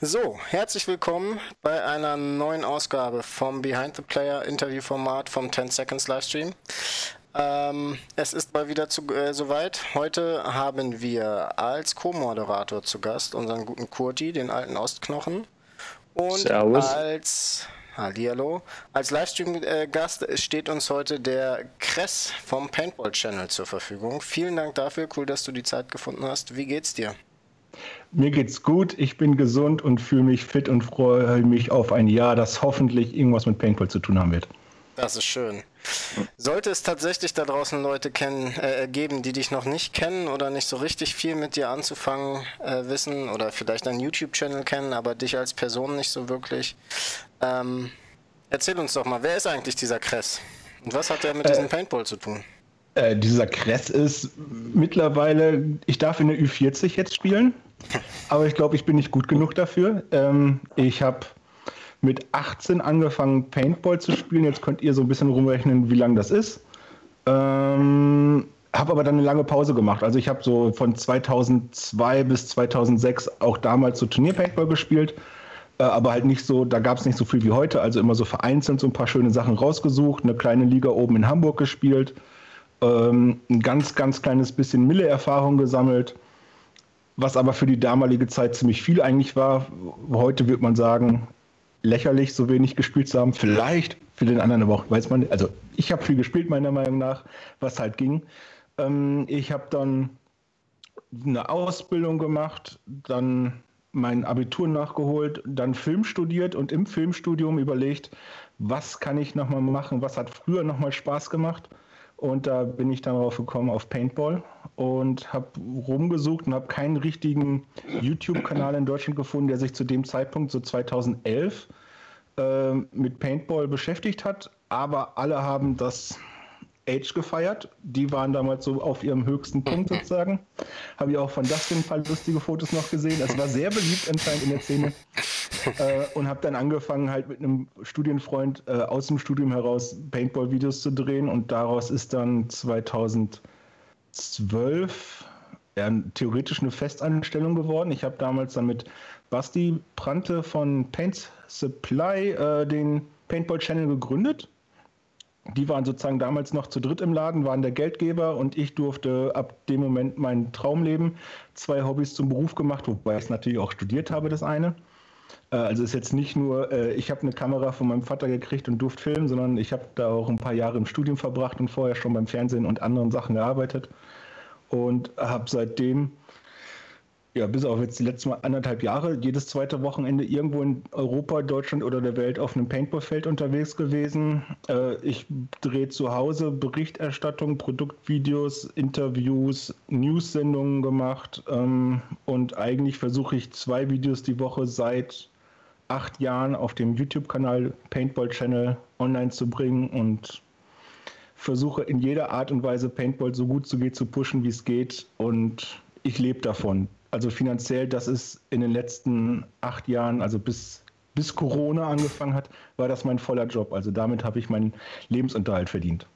So, herzlich willkommen bei einer neuen Ausgabe vom Behind the Player Interviewformat vom 10 Seconds Livestream. Ähm, es ist mal wieder zu, äh, soweit. Heute haben wir als Co-Moderator zu Gast unseren guten Kurti, den alten Ostknochen. Und Servus. als Hallihallo. Als Livestream-Gast steht uns heute der Kress vom Paintball Channel zur Verfügung. Vielen Dank dafür. Cool, dass du die Zeit gefunden hast. Wie geht's dir? Mir geht's gut, ich bin gesund und fühle mich fit und freue mich auf ein Jahr, das hoffentlich irgendwas mit Paintball zu tun haben wird. Das ist schön. Sollte es tatsächlich da draußen Leute kennen, äh, geben, die dich noch nicht kennen oder nicht so richtig viel mit dir anzufangen äh, wissen oder vielleicht einen YouTube-Channel kennen, aber dich als Person nicht so wirklich, ähm, erzähl uns doch mal, wer ist eigentlich dieser Kress? Und was hat er mit äh, diesem Paintball zu tun? Äh, dieser Kress ist mittlerweile, ich darf in der Ü40 jetzt spielen, aber ich glaube, ich bin nicht gut genug dafür. Ähm, ich habe mit 18 angefangen, Paintball zu spielen. Jetzt könnt ihr so ein bisschen rumrechnen, wie lang das ist. Ähm, habe aber dann eine lange Pause gemacht. Also ich habe so von 2002 bis 2006 auch damals so Turnier-Paintball gespielt. Äh, aber halt nicht so, da gab es nicht so viel wie heute. Also immer so vereinzelt so ein paar schöne Sachen rausgesucht. Eine kleine Liga oben in Hamburg gespielt ähm, ein ganz, ganz kleines bisschen Mille-Erfahrung gesammelt, was aber für die damalige Zeit ziemlich viel eigentlich war. Heute wird man sagen, lächerlich, so wenig gespielt zu haben. Vielleicht für den anderen aber auch, weiß man, also ich habe viel gespielt, meiner Meinung nach, was halt ging. Ähm, ich habe dann eine Ausbildung gemacht, dann mein Abitur nachgeholt, dann Film studiert und im Filmstudium überlegt, was kann ich nochmal machen, was hat früher nochmal Spaß gemacht und da bin ich dann drauf gekommen auf Paintball und habe rumgesucht und habe keinen richtigen YouTube-Kanal in Deutschland gefunden, der sich zu dem Zeitpunkt, so 2011, äh, mit Paintball beschäftigt hat. Aber alle haben das Age gefeiert. Die waren damals so auf ihrem höchsten Punkt sozusagen. Habe ich auch von Dustin ein paar lustige Fotos noch gesehen. Es war sehr beliebt anscheinend in der Szene. äh, und habe dann angefangen halt mit einem Studienfreund äh, aus dem Studium heraus Paintball-Videos zu drehen und daraus ist dann 2012 ja, theoretisch eine Festanstellung geworden. Ich habe damals dann mit Basti Prante von Paint Supply äh, den Paintball Channel gegründet die waren sozusagen damals noch zu dritt im Laden, waren der Geldgeber und ich durfte ab dem Moment mein Traum leben. Zwei Hobbys zum Beruf gemacht, wobei ich es natürlich auch studiert habe, das eine. Äh, also ist jetzt nicht nur, äh, ich habe eine Kamera von meinem Vater gekriegt und durfte filmen, sondern ich habe da auch ein paar Jahre im Studium verbracht und vorher schon beim Fernsehen und anderen Sachen gearbeitet und habe seitdem ja, bis auf jetzt die letzten anderthalb Jahre, jedes zweite Wochenende irgendwo in Europa, Deutschland oder der Welt auf einem Paintballfeld unterwegs gewesen. Äh, ich drehe zu Hause Berichterstattung, Produktvideos, Interviews, News-Sendungen gemacht ähm, und eigentlich versuche ich zwei Videos die Woche seit acht Jahren auf dem YouTube-Kanal Paintball Channel online zu bringen und versuche in jeder Art und Weise Paintball so gut zu geht zu pushen, wie es geht und ich lebe davon also finanziell, das ist in den letzten acht Jahren, also bis, bis Corona angefangen hat, war das mein voller Job. Also damit habe ich meinen Lebensunterhalt verdient.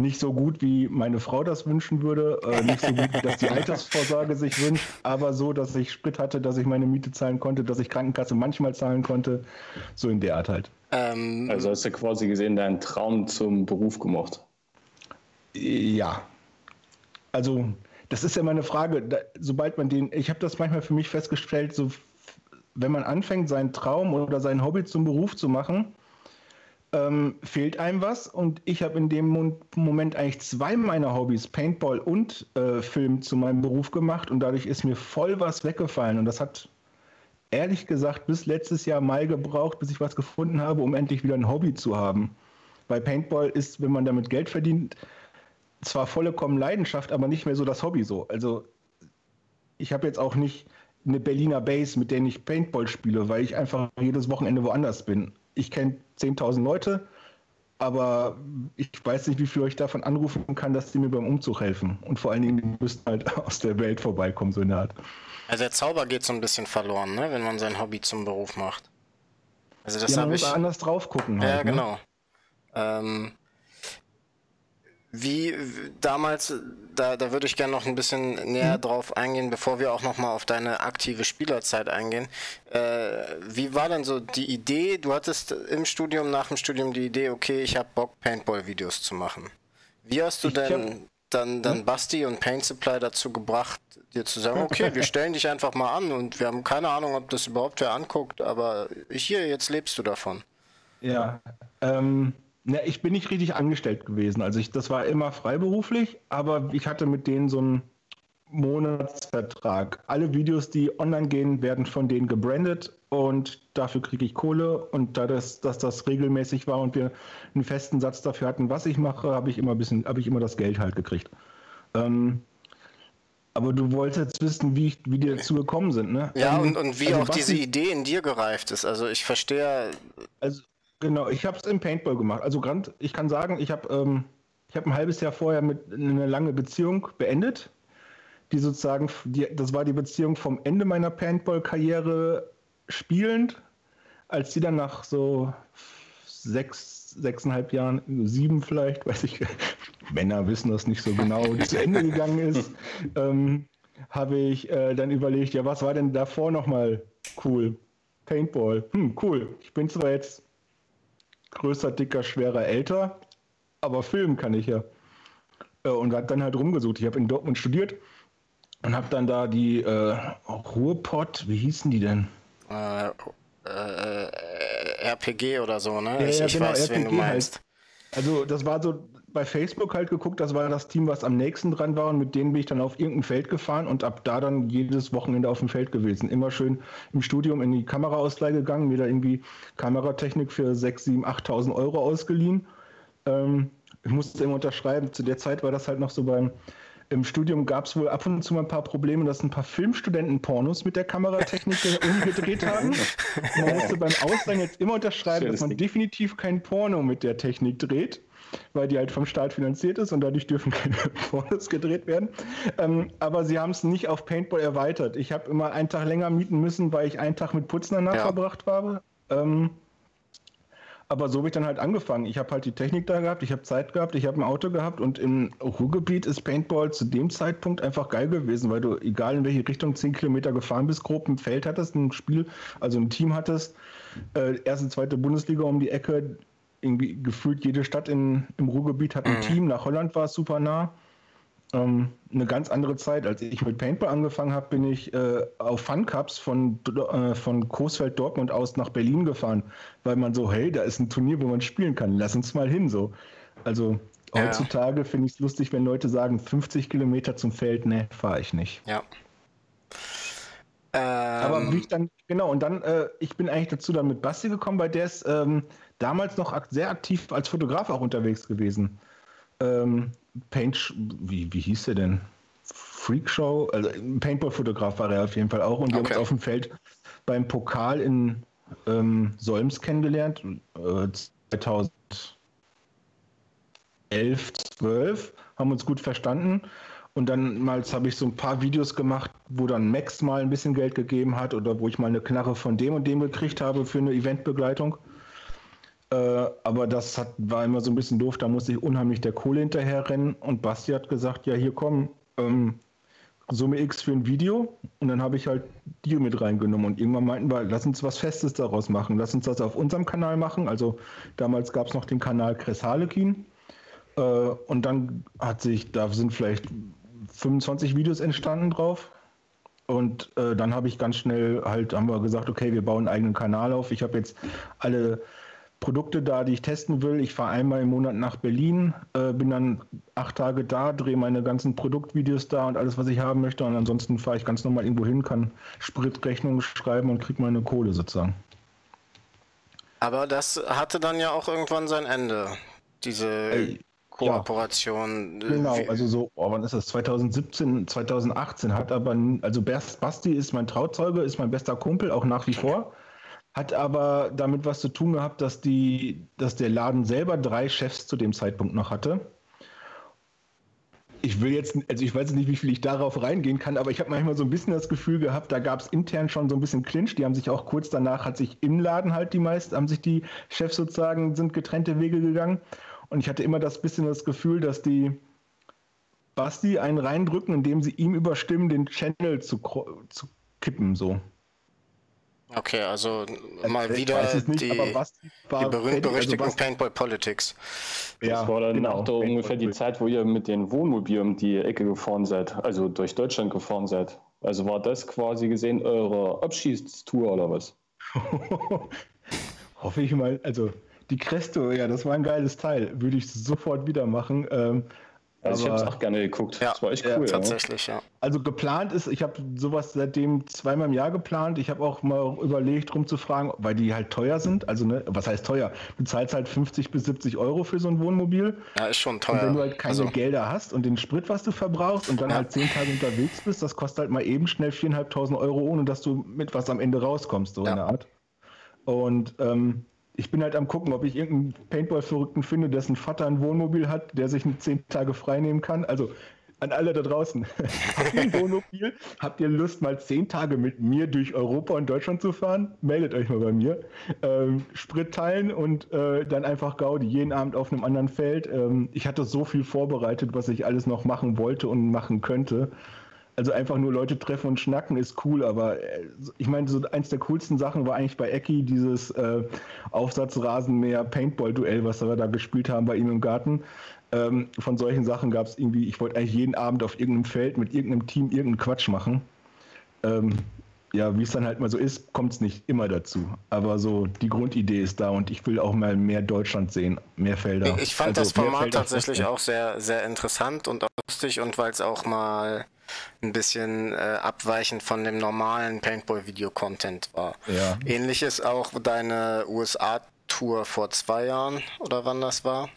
Nicht so gut, wie meine Frau das wünschen würde, äh, nicht so gut, wie das die Altersvorsorge sich wünscht, aber so, dass ich Sprit hatte, dass ich meine Miete zahlen konnte, dass ich Krankenkasse manchmal zahlen konnte, so in der Art halt. Ähm, also hast du quasi gesehen, deinen Traum zum Beruf gemacht? Ja. Also das ist ja meine Frage. Da, sobald man den, ich habe das manchmal für mich festgestellt, so wenn man anfängt, seinen Traum oder sein Hobby zum Beruf zu machen, ähm, fehlt einem was. Und ich habe in dem Moment eigentlich zwei meiner Hobbys, Paintball und äh, Film, zu meinem Beruf gemacht. Und dadurch ist mir voll was weggefallen. Und das hat ehrlich gesagt bis letztes Jahr Mai gebraucht, bis ich was gefunden habe, um endlich wieder ein Hobby zu haben. Bei Paintball ist, wenn man damit Geld verdient, zwar vollkommen Leidenschaft, aber nicht mehr so das Hobby so. Also ich habe jetzt auch nicht eine Berliner Base, mit der ich Paintball spiele, weil ich einfach jedes Wochenende woanders bin. Ich kenne 10.000 Leute, aber ich weiß nicht, wie viel ich davon anrufen kann, dass die mir beim Umzug helfen. Und vor allen Dingen, die müssten halt aus der Welt vorbeikommen, so in der Art. Also der Zauber geht so ein bisschen verloren, ne? wenn man sein Hobby zum Beruf macht. Also das ja, man muss ich... anders drauf gucken. Halt, ja, ne? genau. Ne? Ähm, Wie damals, da, da würde ich gerne noch ein bisschen näher mhm. drauf eingehen, bevor wir auch nochmal auf deine aktive Spielerzeit eingehen. Äh, wie war denn so die Idee? Du hattest im Studium, nach dem Studium die Idee, okay, ich habe Bock, Paintball-Videos zu machen. Wie hast du ich denn hab, dann, dann hm? Basti und Paint Supply dazu gebracht, dir zu sagen, okay, wir stellen dich einfach mal an und wir haben keine Ahnung, ob das überhaupt wer anguckt, aber hier, jetzt lebst du davon. Ja, ähm, na, ich bin nicht richtig angestellt gewesen. Also ich, das war immer freiberuflich, aber ich hatte mit denen so einen Monatsvertrag. Alle Videos, die online gehen, werden von denen gebrandet und dafür kriege ich Kohle. Und da das, dass das regelmäßig war und wir einen festen Satz dafür hatten, was ich mache, habe ich immer ein bisschen, habe ich immer das Geld halt gekriegt. Ähm, aber du wolltest jetzt wissen, wie, ich, wie die dazu gekommen sind, ne? Ja, ähm, und, und wie also auch diese Idee in dir gereift ist. Also ich verstehe. Also Genau, ich habe es im Paintball gemacht. Also Grant, ich kann sagen, ich habe ähm, hab ein halbes Jahr vorher mit eine lange Beziehung beendet. Die sozusagen, die, das war die Beziehung vom Ende meiner Paintball-Karriere spielend, als die dann nach so sechs, sechseinhalb Jahren, sieben vielleicht, weiß ich, Männer wissen das nicht so genau, zu Ende gegangen ist, ähm, habe ich äh, dann überlegt, ja, was war denn davor nochmal cool? Paintball. Hm, cool. Ich bin zwar jetzt größer, dicker, schwerer, älter, aber filmen kann ich ja. Äh, und habe dann halt rumgesucht. Ich habe in Dortmund studiert und habe dann da die äh, Ruhrpott, wie hießen die denn? Äh, äh, RPG oder so, ne? Ja, ich, ja, ich genau, weiß, RPG wen du meinst. Halt. Also das war so bei Facebook halt geguckt, das war das Team, was am nächsten dran war und mit denen bin ich dann auf irgendein Feld gefahren und ab da dann jedes Wochenende auf dem Feld gewesen. Immer schön im Studium in die Kameraausleihe gegangen, mir da irgendwie Kameratechnik für 6, 7, 8.000 Euro ausgeliehen. Ähm, ich musste immer unterschreiben, zu der Zeit war das halt noch so beim, im Studium gab es wohl ab und zu mal ein paar Probleme, dass ein paar Filmstudenten Pornos mit der Kameratechnik umgedreht haben. Man musste beim Ausleihen jetzt immer unterschreiben, Schönes dass man definitiv kein Porno mit der Technik dreht weil die halt vom Staat finanziert ist und dadurch dürfen keine Pornos gedreht werden. Ähm, aber sie haben es nicht auf Paintball erweitert. Ich habe immer einen Tag länger mieten müssen, weil ich einen Tag mit Putzen danach ja. verbracht habe. Ähm, aber so habe ich dann halt angefangen. Ich habe halt die Technik da gehabt, ich habe Zeit gehabt, ich habe ein Auto gehabt und im Ruhrgebiet ist Paintball zu dem Zeitpunkt einfach geil gewesen, weil du, egal in welche Richtung, 10 Kilometer gefahren bist, grob ein Feld hattest, ein Spiel, also ein Team hattest, äh, erste, zweite Bundesliga um die Ecke, irgendwie gefühlt jede Stadt in, im Ruhrgebiet hat ein mhm. Team. Nach Holland war es super nah. Ähm, eine ganz andere Zeit. Als ich mit Paintball angefangen habe, bin ich äh, auf Fun Cups von, äh, von Coesfeld Dortmund aus nach Berlin gefahren, weil man so, hey, da ist ein Turnier, wo man spielen kann. Lass uns mal hin. So. Also ja. heutzutage finde ich es lustig, wenn Leute sagen, 50 Kilometer zum Feld, ne, fahre ich nicht. Ja. Ähm, Aber wie ich dann, genau, und dann, äh, ich bin eigentlich dazu dann mit Basti gekommen, bei der ist ähm, damals noch sehr aktiv als Fotograf auch unterwegs gewesen. Ähm, Paint, wie, wie hieß der denn? Freakshow, also Paintball-Fotograf war er auf jeden Fall auch und wir okay. haben uns auf dem Feld beim Pokal in ähm, Solms kennengelernt, äh, 2011, 12, haben uns gut verstanden und dann mal habe ich so ein paar Videos gemacht, wo dann Max mal ein bisschen Geld gegeben hat oder wo ich mal eine Knarre von dem und dem gekriegt habe für eine Eventbegleitung. Äh, aber das hat, war immer so ein bisschen doof, da musste ich unheimlich der Kohle hinterher rennen und Basti hat gesagt, ja hier komm, ähm, Summe X für ein Video und dann habe ich halt die mit reingenommen und irgendwann meinten wir, lass uns was Festes daraus machen, lass uns das auf unserem Kanal machen. Also damals gab es noch den Kanal Chris Harlekin äh, und dann hat sich, da sind vielleicht 25 Videos entstanden drauf. Und äh, dann habe ich ganz schnell halt, haben wir gesagt, okay, wir bauen einen eigenen Kanal auf. Ich habe jetzt alle Produkte da, die ich testen will. Ich fahre einmal im Monat nach Berlin, äh, bin dann acht Tage da, drehe meine ganzen Produktvideos da und alles, was ich haben möchte. Und ansonsten fahre ich ganz normal irgendwo hin, kann Spritrechnungen schreiben und kriege meine Kohle sozusagen. Aber das hatte dann ja auch irgendwann sein Ende. Diese Ey, Kooperation. Ja, genau, also so, oh, wann ist das? 2017, 2018 hat aber, also Basti ist mein Trauzeuge, ist mein bester Kumpel, auch nach wie vor. Hat aber damit was zu tun gehabt, dass, die, dass der Laden selber drei Chefs zu dem Zeitpunkt noch hatte. Ich will jetzt, also ich weiß nicht, wie viel ich darauf reingehen kann, aber ich habe manchmal so ein bisschen das Gefühl gehabt, da gab es intern schon so ein bisschen Clinch. Die haben sich auch kurz danach, hat sich im Laden halt die meisten, haben sich die Chefs sozusagen, sind getrennte Wege gegangen. Und ich hatte immer das bisschen das Gefühl, dass die Basti einen reindrücken, indem sie ihm überstimmen, den Channel zu, zu kippen, so. Okay, also mal wieder nicht, die, die berühmt-berüchtigten also Paintball Politics. Ja, das war dann genau, auch da ungefähr die Zeit, wo ihr mit den Wohnmobilen um die Ecke gefahren seid, also durch Deutschland gefahren seid. Also war das quasi gesehen eure Abschießtour oder was? Hoffe ich mal. Also die Cresto, ja, das war ein geiles Teil. Würde ich sofort wieder machen. Ähm, also ich habe es auch gerne geguckt. Ja, das war echt cool. Ja, tatsächlich, ja. Also geplant ist, ich habe sowas seitdem zweimal im Jahr geplant. Ich habe auch mal überlegt, rumzufragen, weil die halt teuer sind. Also, ne, was heißt teuer? Du zahlst halt 50 bis 70 Euro für so ein Wohnmobil. Ja, ist schon teuer. Und wenn du halt keine also. Gelder hast und den Sprit, was du verbrauchst und dann ja. halt zehn Tage unterwegs bist, das kostet halt mal eben schnell 4.500 Euro, ohne dass du mit was am Ende rauskommst, so ja. in der Art. Und ähm, ich bin halt am gucken, ob ich irgendeinen Paintball-Verrückten finde, dessen Vater ein Wohnmobil hat, der sich zehn Tage frei nehmen kann. Also an alle da draußen. Habt ihr? Habt ihr Lust, mal zehn Tage mit mir durch Europa und Deutschland zu fahren? Meldet euch mal bei mir. Ähm, Sprit teilen und äh, dann einfach Gaudi, jeden Abend auf einem anderen Feld. Ähm, ich hatte so viel vorbereitet, was ich alles noch machen wollte und machen könnte also einfach nur Leute treffen und schnacken ist cool, aber äh, ich meine, so eins der coolsten Sachen war eigentlich bei Ecki dieses äh, Aufsatzrasenmäher Paintball-Duell, was wir da gespielt haben bei ihm im Garten. Ähm, von solchen Sachen gab es irgendwie, ich wollte eigentlich jeden Abend auf irgendeinem Feld mit irgendeinem Team irgendeinen Quatsch machen. Ähm, ja, wie es dann halt mal so ist, kommt es nicht immer dazu. Aber so die Grundidee ist da und ich will auch mal mehr Deutschland sehen, mehr Felder. Ich fand also das Format tatsächlich auch sehr, sehr interessant und auch lustig und weil es auch mal ein bisschen äh, abweichend von dem normalen Paintball-Video-Content war. Ja. Ähnliches auch deine USA-Tour vor zwei Jahren oder wann das war?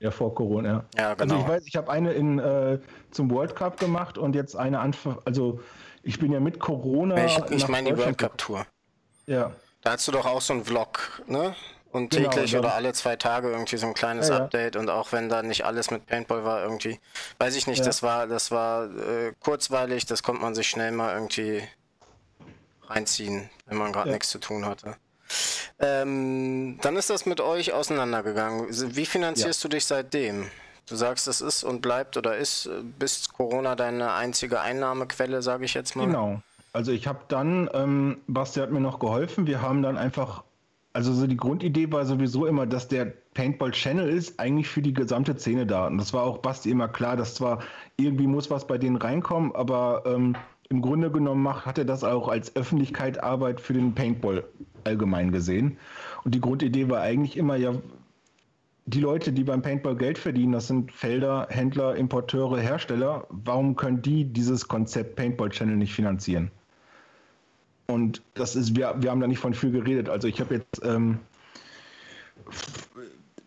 Ja, vor Corona. Ja, genau. Also ich weiß, ich habe eine in, äh, zum World Cup gemacht und jetzt eine Anfang, also ich bin ja mit Corona. Ich, ich meine die World Cup Tour. Ja. Da hast du doch auch so einen Vlog, ne? Und genau, täglich oder alle zwei Tage irgendwie so ein kleines ja, Update und auch wenn da nicht alles mit Paintball war, irgendwie, weiß ich nicht, ja. das war, das war äh, kurzweilig, das konnte man sich schnell mal irgendwie reinziehen, wenn man gerade nichts zu tun hatte. Ähm, dann ist das mit euch auseinandergegangen. Wie finanzierst du dich seitdem? Du sagst, es ist und bleibt oder ist bis Corona deine einzige Einnahmequelle, sage ich jetzt mal. Genau. Also ich habe dann, ähm, Basti hat mir noch geholfen, wir haben dann einfach also so die Grundidee war sowieso immer, dass der Paintball Channel ist eigentlich für die gesamte Szene da. Und das war auch Basti immer klar, dass zwar irgendwie muss was bei denen reinkommen, aber ähm, im Grunde genommen macht, hat er das auch als Öffentlichkeitsarbeit für den Paintball allgemein gesehen. Und die Grundidee war eigentlich immer ja, die Leute, die beim Paintball Geld verdienen, das sind Felder, Händler, Importeure, Hersteller. Warum können die dieses Konzept Paintball Channel nicht finanzieren? Und das ist, wir, wir haben da nicht von viel geredet. Also ich habe jetzt, ähm,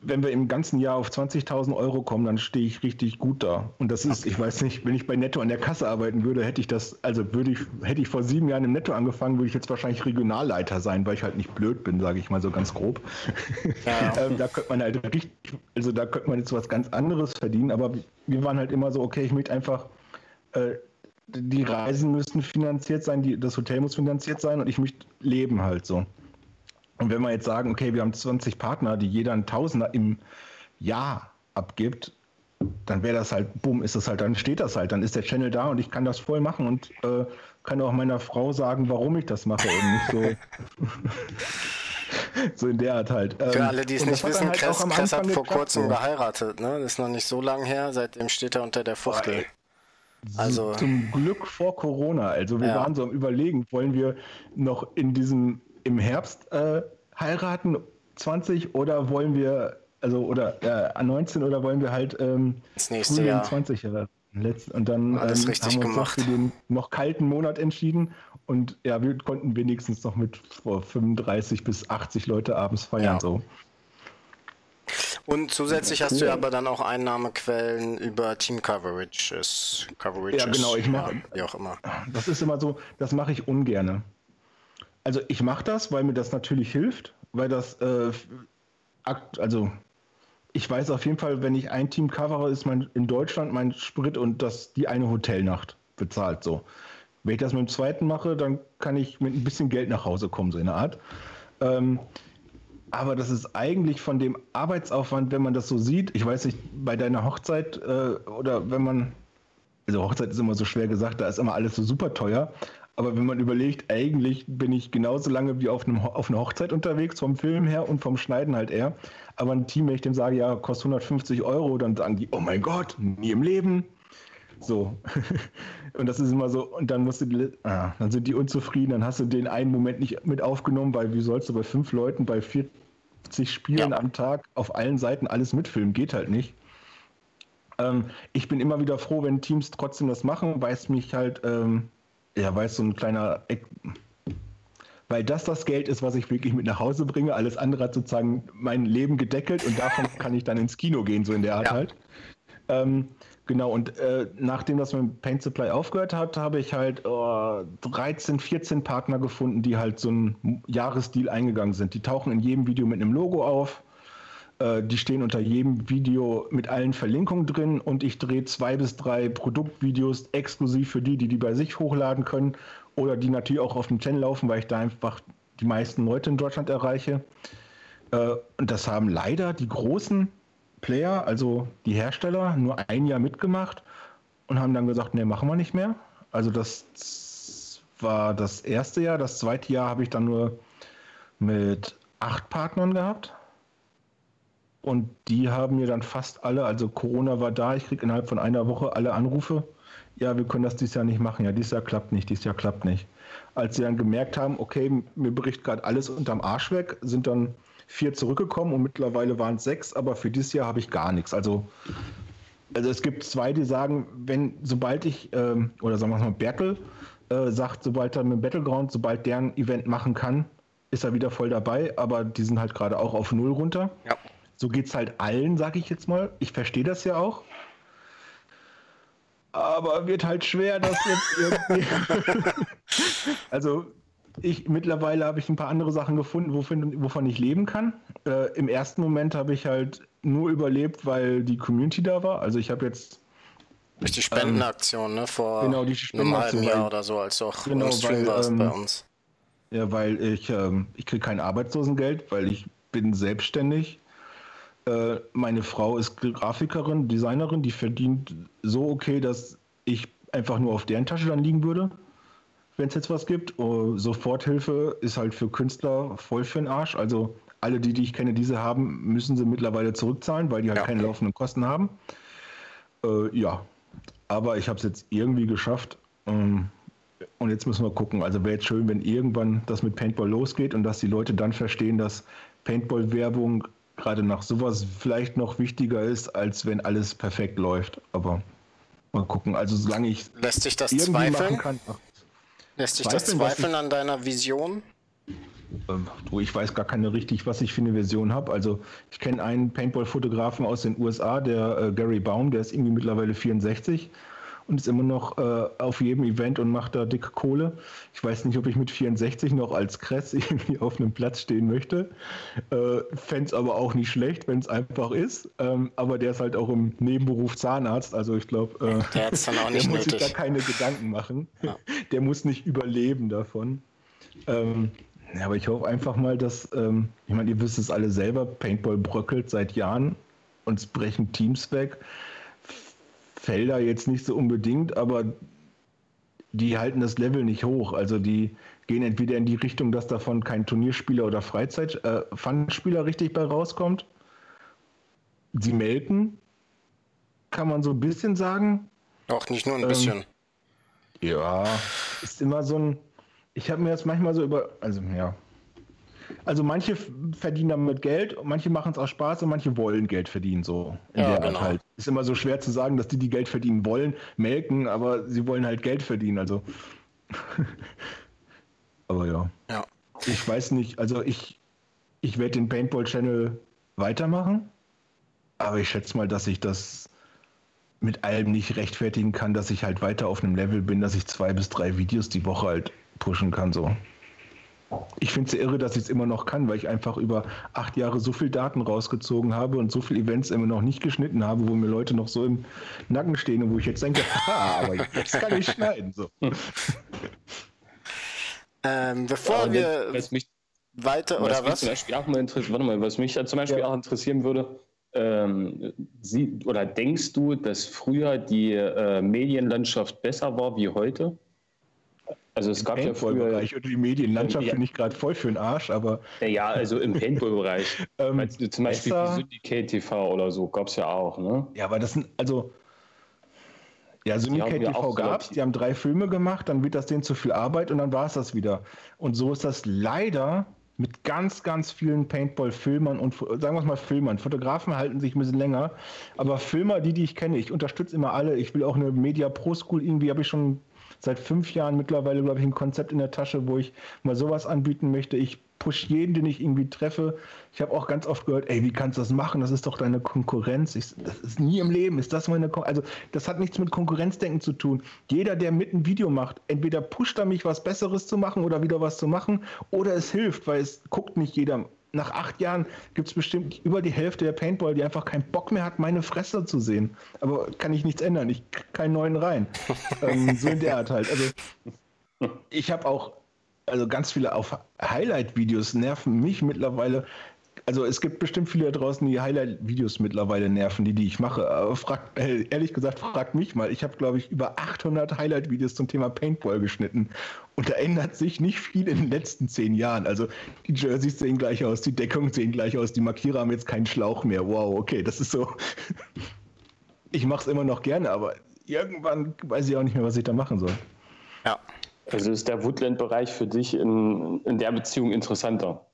wenn wir im ganzen Jahr auf 20.000 Euro kommen, dann stehe ich richtig gut da. Und das ist, ich weiß nicht, wenn ich bei Netto an der Kasse arbeiten würde, hätte ich das, also würde ich, hätte ich vor sieben Jahren im Netto angefangen, würde ich jetzt wahrscheinlich Regionalleiter sein, weil ich halt nicht blöd bin, sage ich mal so ganz grob. Ja. ähm, da könnte man halt richtig, also da könnte man jetzt was ganz anderes verdienen, aber wir waren halt immer so, okay, ich möchte einfach äh, die Reisen müssten finanziert sein, die, das Hotel muss finanziert sein und ich möchte leben halt so. Und wenn wir jetzt sagen, okay, wir haben 20 Partner, die jeder einen Tausender im Jahr abgibt, dann wäre das halt, bumm, ist das halt, dann steht das halt, dann ist der Channel da und ich kann das voll machen und äh, kann auch meiner Frau sagen, warum ich das mache und nicht so. so in der Art halt. Für ähm, alle, die es nicht wissen, halt Chris, Chris hat vor kurzem geheiratet, ne? Das ist noch nicht so lange her, seitdem steht er unter der Fuchtel. Also zum Glück vor Corona. Also wir ja. waren so am Überlegen, wollen wir noch in diesem im Herbst äh, heiraten 20 oder wollen wir also oder äh, 19 oder wollen wir halt ähm, das nächste Jahr 20 Jahre und dann ähm, haben wir uns noch für den noch kalten Monat entschieden und ja, wir konnten wenigstens noch mit 35 bis 80 Leute abends feiern ja. so. Und zusätzlich hast du ja aber dann auch Einnahmequellen über Team Coverages. Coverages ja, genau, ich mache. Ja, wie auch immer. Das ist immer so, das mache ich ungern. Also ich mache das, weil mir das natürlich hilft, weil das, äh, also ich weiß auf jeden Fall, wenn ich ein Team covere, ist mein in Deutschland mein Sprit und das die eine Hotelnacht bezahlt so. Wenn ich das mit dem zweiten mache, dann kann ich mit ein bisschen Geld nach Hause kommen, so in der Art. Ähm, aber das ist eigentlich von dem Arbeitsaufwand, wenn man das so sieht, ich weiß nicht, bei deiner Hochzeit äh, oder wenn man, also Hochzeit ist immer so schwer gesagt, da ist immer alles so super teuer. Aber wenn man überlegt, eigentlich bin ich genauso lange wie auf, einem, auf einer Hochzeit unterwegs, vom Film her und vom Schneiden halt eher. Aber ein Team, wenn ich dem sage, ja, kostet 150 Euro, dann sagen die, oh mein Gott, nie im Leben. So. und das ist immer so, und dann musst du ah, dann sind die unzufrieden, dann hast du den einen Moment nicht mit aufgenommen, weil wie sollst du bei fünf Leuten bei 40 Spielen ja. am Tag auf allen Seiten alles mitfilmen? Geht halt nicht. Ähm, ich bin immer wieder froh, wenn Teams trotzdem das machen, weil es mich halt, ähm, ja, weil es so ein kleiner Eck, weil das das Geld ist, was ich wirklich mit nach Hause bringe. Alles andere hat sozusagen mein Leben gedeckelt und davon kann ich dann ins Kino gehen, so in der Art ja. halt. Ähm, Genau, und äh, nachdem das mit Paint Supply aufgehört hat, habe ich halt äh, 13, 14 Partner gefunden, die halt so einen Jahresdeal eingegangen sind. Die tauchen in jedem Video mit einem Logo auf. Äh, die stehen unter jedem Video mit allen Verlinkungen drin und ich drehe zwei bis drei Produktvideos exklusiv für die, die die bei sich hochladen können oder die natürlich auch auf dem Channel laufen, weil ich da einfach die meisten Leute in Deutschland erreiche. Äh, und das haben leider die großen Player, also die Hersteller, nur ein Jahr mitgemacht und haben dann gesagt, nee, machen wir nicht mehr. Also das war das erste Jahr. Das zweite Jahr habe ich dann nur mit acht Partnern gehabt. Und die haben mir dann fast alle, also Corona war da, ich kriege innerhalb von einer Woche alle Anrufe. Ja, wir können das dieses Jahr nicht machen. Ja, dieses Jahr klappt nicht, dieses Jahr klappt nicht. Als sie dann gemerkt haben, okay, mir bricht gerade alles unterm Arsch weg, sind dann vier zurückgekommen und mittlerweile waren es sechs, aber für dieses Jahr habe ich gar nichts. Also, also es gibt zwei, die sagen, wenn, sobald ich, ähm, oder sagen wir mal, Bertel äh, sagt, sobald er mit Battleground, sobald der ein Event machen kann, ist er wieder voll dabei, aber die sind halt gerade auch auf Null runter. Ja. So geht es halt allen, sage ich jetzt mal. Ich verstehe das ja auch. Aber wird halt schwer, das jetzt irgendwie. also ich mittlerweile habe ich ein paar andere Sachen gefunden, wovon, wovon ich leben kann. Äh, Im ersten Moment habe ich halt nur überlebt, weil die Community da war. Also ich habe jetzt durch die Spendenaktion, ähm, ne? Vor genau, die einem halben Jahr oder so, als du auch genau, Stream warst ähm, bei uns. Ja, weil ich, ähm, ich kriege kein Arbeitslosengeld, weil ich bin selbstständig. Äh, meine Frau ist Grafikerin, Designerin, die verdient so okay, dass ich einfach nur auf deren Tasche dann liegen würde wenn es jetzt was gibt. Uh, Soforthilfe ist halt für Künstler voll für den Arsch. Also alle, die, die ich kenne, diese haben, müssen sie mittlerweile zurückzahlen, weil die halt ja. keine laufenden Kosten haben. Uh, ja, aber ich habe es jetzt irgendwie geschafft. Um, ähm, und jetzt müssen wir gucken. Also wäre jetzt schön, wenn irgendwann das mit Paintball losgeht und dass die Leute dann verstehen, dass Paintball-Werbung gerade nach sowas vielleicht noch wichtiger ist, als wenn alles perfekt läuft. Aber mal gucken. Also solange ich lässt sich das zweifeln? Kann, ach, Lässt sich das zweifeln an deiner Vision? Ähm, du, ich weiß gar keine richtig, was ich für eine Version habe. Also ich kenne einen Paintball-Fotografen aus den USA, der äh, Gary Baum, der ist irgendwie mittlerweile 64 und ist immer noch äh, auf jedem Event und macht da dicke Kohle. Ich weiß nicht, ob ich mit 64 noch als Kress irgendwie auf einem Platz stehen möchte. Äh, Fände es aber auch nicht schlecht, wenn es einfach ist. Ähm, aber der ist halt auch im Nebenberuf Zahnarzt. Also ich glaube, äh, der, der muss sich da keine Gedanken machen. Ja. Der muss nicht überleben davon. Ähm, ja, aber ich hoffe einfach mal, dass, ähm, ich meine, ihr wisst es alle selber, Paintball bröckelt seit Jahren und es brechen Teams weg. Felder jetzt nicht so unbedingt, aber die halten das Level nicht hoch. Also die gehen entweder in die Richtung, dass davon kein Turnierspieler oder Freizeit, äh, Fun-Spieler richtig bei rauskommt. Sie melken, kann man so ein bisschen sagen. Auch nicht nur ein bisschen. Ähm, ja, ist immer so ein. Ich habe mir das manchmal so über. Also, ja, also manche verdienen damit Geld, manche machen es aus Spaß und manche wollen Geld verdienen, so in ja, der genau. halt. Ist immer so schwer zu sagen, dass die, die Geld verdienen wollen, melken, aber sie wollen halt Geld verdienen, also. aber ja. Ja. Ich weiß nicht, also ich, ich werde den Paintball-Channel weitermachen, aber ich schätze mal, dass ich das mit allem nicht rechtfertigen kann, dass ich halt weiter auf einem Level bin, dass ich zwei bis drei Videos die Woche halt pushen kann, so. Ich finde es irre, dass ich es immer noch kann, weil ich einfach über acht Jahre so viel Daten rausgezogen habe und so viele Events immer noch nicht geschnitten habe, wo mir Leute noch so im Nacken stehen und wo ich jetzt denke, ha, aber jetzt kann ich schneiden. So. Ähm, bevor ja, wir. Was mich, weiter was oder was? Zum Beispiel auch mal interessiert, warte mal, was mich zum Beispiel ja. auch interessieren würde, ähm, sie, oder denkst du, dass früher die äh, Medienlandschaft besser war wie heute? Also es Im gab ja früher Bereich oder die Medienlandschaft ja. finde ich gerade voll für den Arsch, aber ja, also im Paintball-Bereich, ähm, zum Beispiel besser, Syndicate TV oder so gab es ja auch, ne? Ja, aber das sind also ja, Syndicate TV gab es, die haben drei Filme gemacht, dann wird das denen zu viel Arbeit und dann war es das wieder. Und so ist das leider mit ganz, ganz vielen Paintball-Filmern und sagen wir es mal Filmern. Fotografen halten sich ein bisschen länger, aber Filmer, die, die ich kenne, ich unterstütze immer alle. Ich will auch eine Media Pro School, irgendwie habe ich schon seit fünf Jahren mittlerweile, glaube ich, ein Konzept in der Tasche, wo ich mal sowas anbieten möchte. Ich push jeden, den ich irgendwie treffe. Ich habe auch ganz oft gehört, ey, wie kannst du das machen? Das ist doch deine Konkurrenz. Ich, das ist nie im Leben. Ist das meine Kon Also, das hat nichts mit Konkurrenzdenken zu tun. Jeder, der mit ein Video macht, entweder pusht er mich, was Besseres zu machen oder wieder was zu machen, oder es hilft, weil es guckt nicht jeder nach acht Jahren gibt es bestimmt über die Hälfte der Paintball, die einfach keinen Bock mehr hat, meine Fresse zu sehen. Aber kann ich nichts ändern. Ich krieg keinen neuen rein. ähm, so in der Art halt. Also ich habe auch, also ganz viele auf Highlight-Videos nerven mich mittlerweile also es gibt bestimmt viele da draußen, die Highlight-Videos mittlerweile nerven, die, die ich mache. Aber fragt, äh, ehrlich gesagt, fragt mich mal. Ich habe, glaube ich, über 800 Highlight-Videos zum Thema Paintball geschnitten. Und da ändert sich nicht viel in den letzten zehn Jahren. Also die Jerseys sehen gleich aus, die Deckungen sehen gleich aus, die Markierer haben jetzt keinen Schlauch mehr. Wow, okay, das ist so. ich mache es immer noch gerne, aber irgendwann weiß ich auch nicht mehr, was ich da machen soll. Ja. Also ist der Woodland-Bereich für dich in, in der Beziehung interessanter?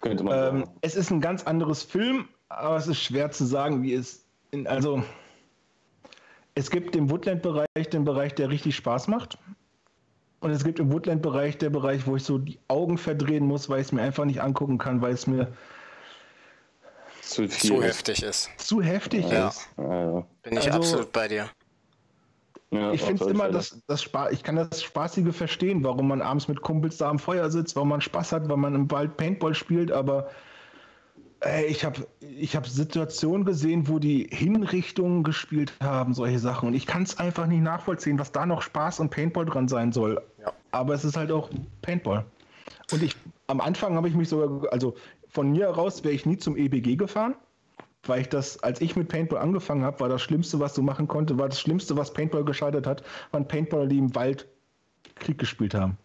Könnte man. Ähm, es ist ein ganz anderes Film, aber es ist schwer zu sagen, wie es. In, also, es gibt im Woodland-Bereich den Bereich, der richtig Spaß macht. Und es gibt im Woodland-Bereich der Bereich, wo ich so die Augen verdrehen muss, weil ich es mir einfach nicht angucken kann, weil es mir zu, zu heftig ist. Zu heftig ja. ist. Ja. Bin ich also, absolut bei dir. Ja, ich finde es immer, das, das Spaß, ich kann das Spaßige verstehen, warum man abends mit Kumpels da am Feuer sitzt, warum man Spaß hat, weil man im Wald Paintball spielt, aber ey, ich habe ich hab Situationen gesehen, wo die Hinrichtungen gespielt haben, solche Sachen. Und ich kann es einfach nicht nachvollziehen, was da noch Spaß und Paintball dran sein soll. Ja. Aber es ist halt auch Paintball. Und ich, am Anfang habe ich mich sogar, also von mir heraus wäre ich nie zum EBG gefahren weil ich das, als ich mit Paintball angefangen habe, war das Schlimmste, was du machen konnte, war das Schlimmste, was Paintball gescheitert hat, waren Paintballer, die im Wald Krieg gespielt haben.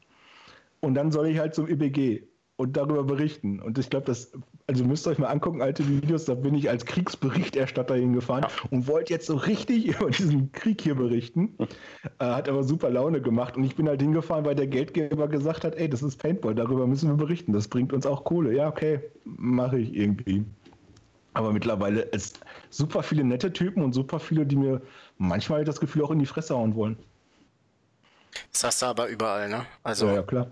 Und dann soll ich halt zum ÖBG und darüber berichten. Und ich glaube, das, also müsst ihr euch mal angucken, alte Videos, da bin ich als Kriegsberichterstatter hingefahren ja. und wollte jetzt so richtig über diesen Krieg hier berichten. Äh, hat aber super Laune gemacht. Und ich bin halt hingefahren, weil der Geldgeber gesagt hat, ey, das ist Paintball, darüber müssen wir berichten. Das bringt uns auch Kohle. Ja, okay, mache ich irgendwie. Aber mittlerweile ist super viele nette Typen und super viele, die mir manchmal das Gefühl auch in die Fresse hauen wollen. Das hast du aber überall, ne? Also, ja, ja klar.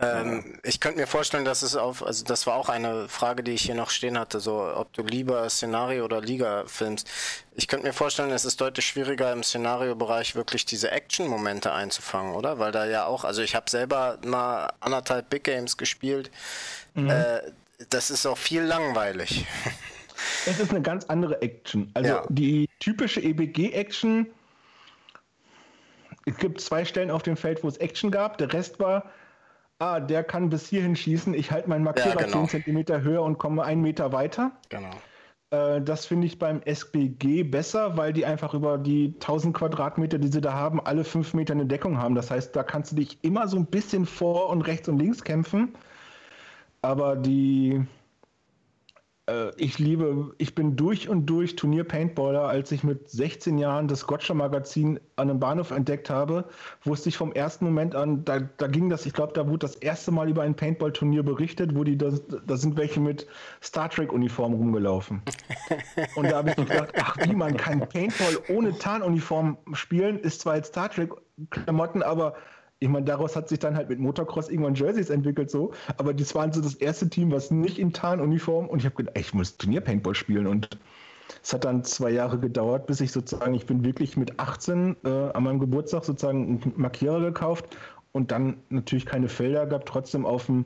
Ähm, ich könnte mir vorstellen, dass es auf, also das war auch eine Frage, die ich hier noch stehen hatte, so ob du lieber Szenario oder Liga filmst. Ich könnte mir vorstellen, es ist deutlich schwieriger im Szenario-Bereich wirklich diese Action-Momente einzufangen, oder? Weil da ja auch, also ich habe selber mal anderthalb Big Games gespielt. Mhm. Äh, das ist auch viel langweilig. Es ist eine ganz andere Action. Also ja. die typische EBG-Action. Es gibt zwei Stellen auf dem Feld, wo es Action gab. Der Rest war, ah, der kann bis hierhin schießen. Ich halte meinen Markierer ja, genau. 10 cm höher und komme einen Meter weiter. Genau. Äh, das finde ich beim SBG besser, weil die einfach über die 1000 Quadratmeter, die sie da haben, alle 5 Meter eine Deckung haben. Das heißt, da kannst du dich immer so ein bisschen vor und rechts und links kämpfen aber die äh, ich liebe, ich bin durch und durch Turnier-Paintballer. Als ich mit 16 Jahren das Gotcha-Magazin an einem Bahnhof entdeckt habe, wusste ich vom ersten Moment an, da, da ging das, ich glaube, da wurde das erste Mal über ein Paintball-Turnier berichtet, wo die, da, da sind welche mit Star Trek-Uniform rumgelaufen. und da habe ich gedacht, ach wie, man kann Paintball ohne Tarnuniform spielen, ist zwar jetzt Star Trek-Klamotten, aber ich meine, daraus hat sich dann halt mit Motocross irgendwann Jerseys entwickelt so, aber das waren so das erste Team, was nicht in Tarnuniform und ich habe gedacht, ich muss Turnier-Paintball spielen. Und es hat dann zwei Jahre gedauert, bis ich sozusagen, ich bin wirklich mit 18 äh, an meinem Geburtstag sozusagen einen Markierer gekauft und dann natürlich keine Felder gab, trotzdem auf dem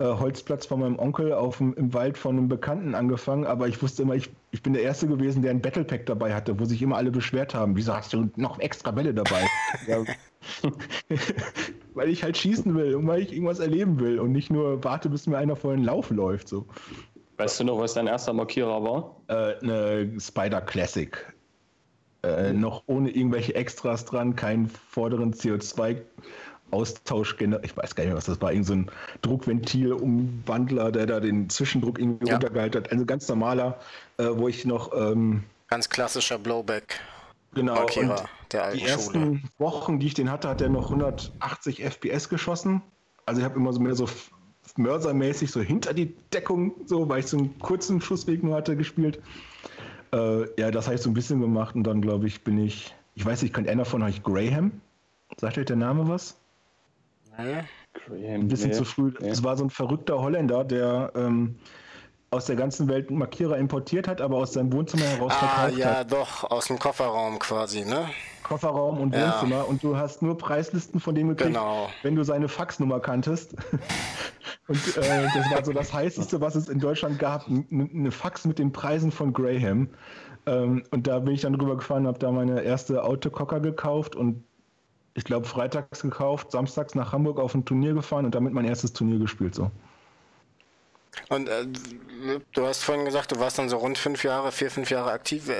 äh, Holzplatz von meinem Onkel auf dem, im Wald von einem Bekannten angefangen, aber ich wusste immer, ich, ich bin der Erste gewesen, der ein Battlepack dabei hatte, wo sich immer alle beschwert haben. Wieso hast du noch extra Bälle dabei? ja. weil ich halt schießen will und weil ich irgendwas erleben will und nicht nur warte, bis mir einer vor den Lauf läuft. So. Weißt du noch, was dein erster Markierer war? Äh, eine Spider Classic. Äh, mhm. Noch ohne irgendwelche Extras dran, keinen vorderen CO2 Austausch, ich weiß gar nicht mehr, was das war, irgend so ein Druckventil-Umwandler, der da den Zwischendruck irgendwie ja. runtergehalten hat. Also ganz normaler, äh, wo ich noch. Ähm, ganz klassischer Blowback. Genau. Markierer der alten die ersten Schule. Wochen, die ich den hatte, hat er noch 180 FPS geschossen. Also ich habe immer so mehr so mörsermäßig so hinter die Deckung, so, weil ich so einen kurzen Schussweg nur hatte gespielt. Äh, ja, das habe ich so ein bisschen gemacht und dann glaube ich, bin ich, ich weiß nicht, kennt einer von euch Graham? Sagt euch der Name was? Graham, ein bisschen zu früh. Es war so ein verrückter Holländer, der ähm, aus der ganzen Welt Markierer importiert hat, aber aus seinem Wohnzimmer heraus ah, verkauft ja, hat. Ja, doch, aus dem Kofferraum quasi, ne? Kofferraum und ja. Wohnzimmer und du hast nur Preislisten von dem gekriegt, genau. wenn du seine Faxnummer kanntest. und äh, das war so das heißeste, was es in Deutschland gab, eine Fax mit den Preisen von Graham. Ähm, und da bin ich dann drüber gefahren, habe da meine erste Autococker gekauft und ich glaube, freitags gekauft, samstags nach Hamburg auf ein Turnier gefahren und damit mein erstes Turnier gespielt. So. Und äh, du hast vorhin gesagt, du warst dann so rund fünf Jahre, vier, fünf Jahre aktiv. Äh,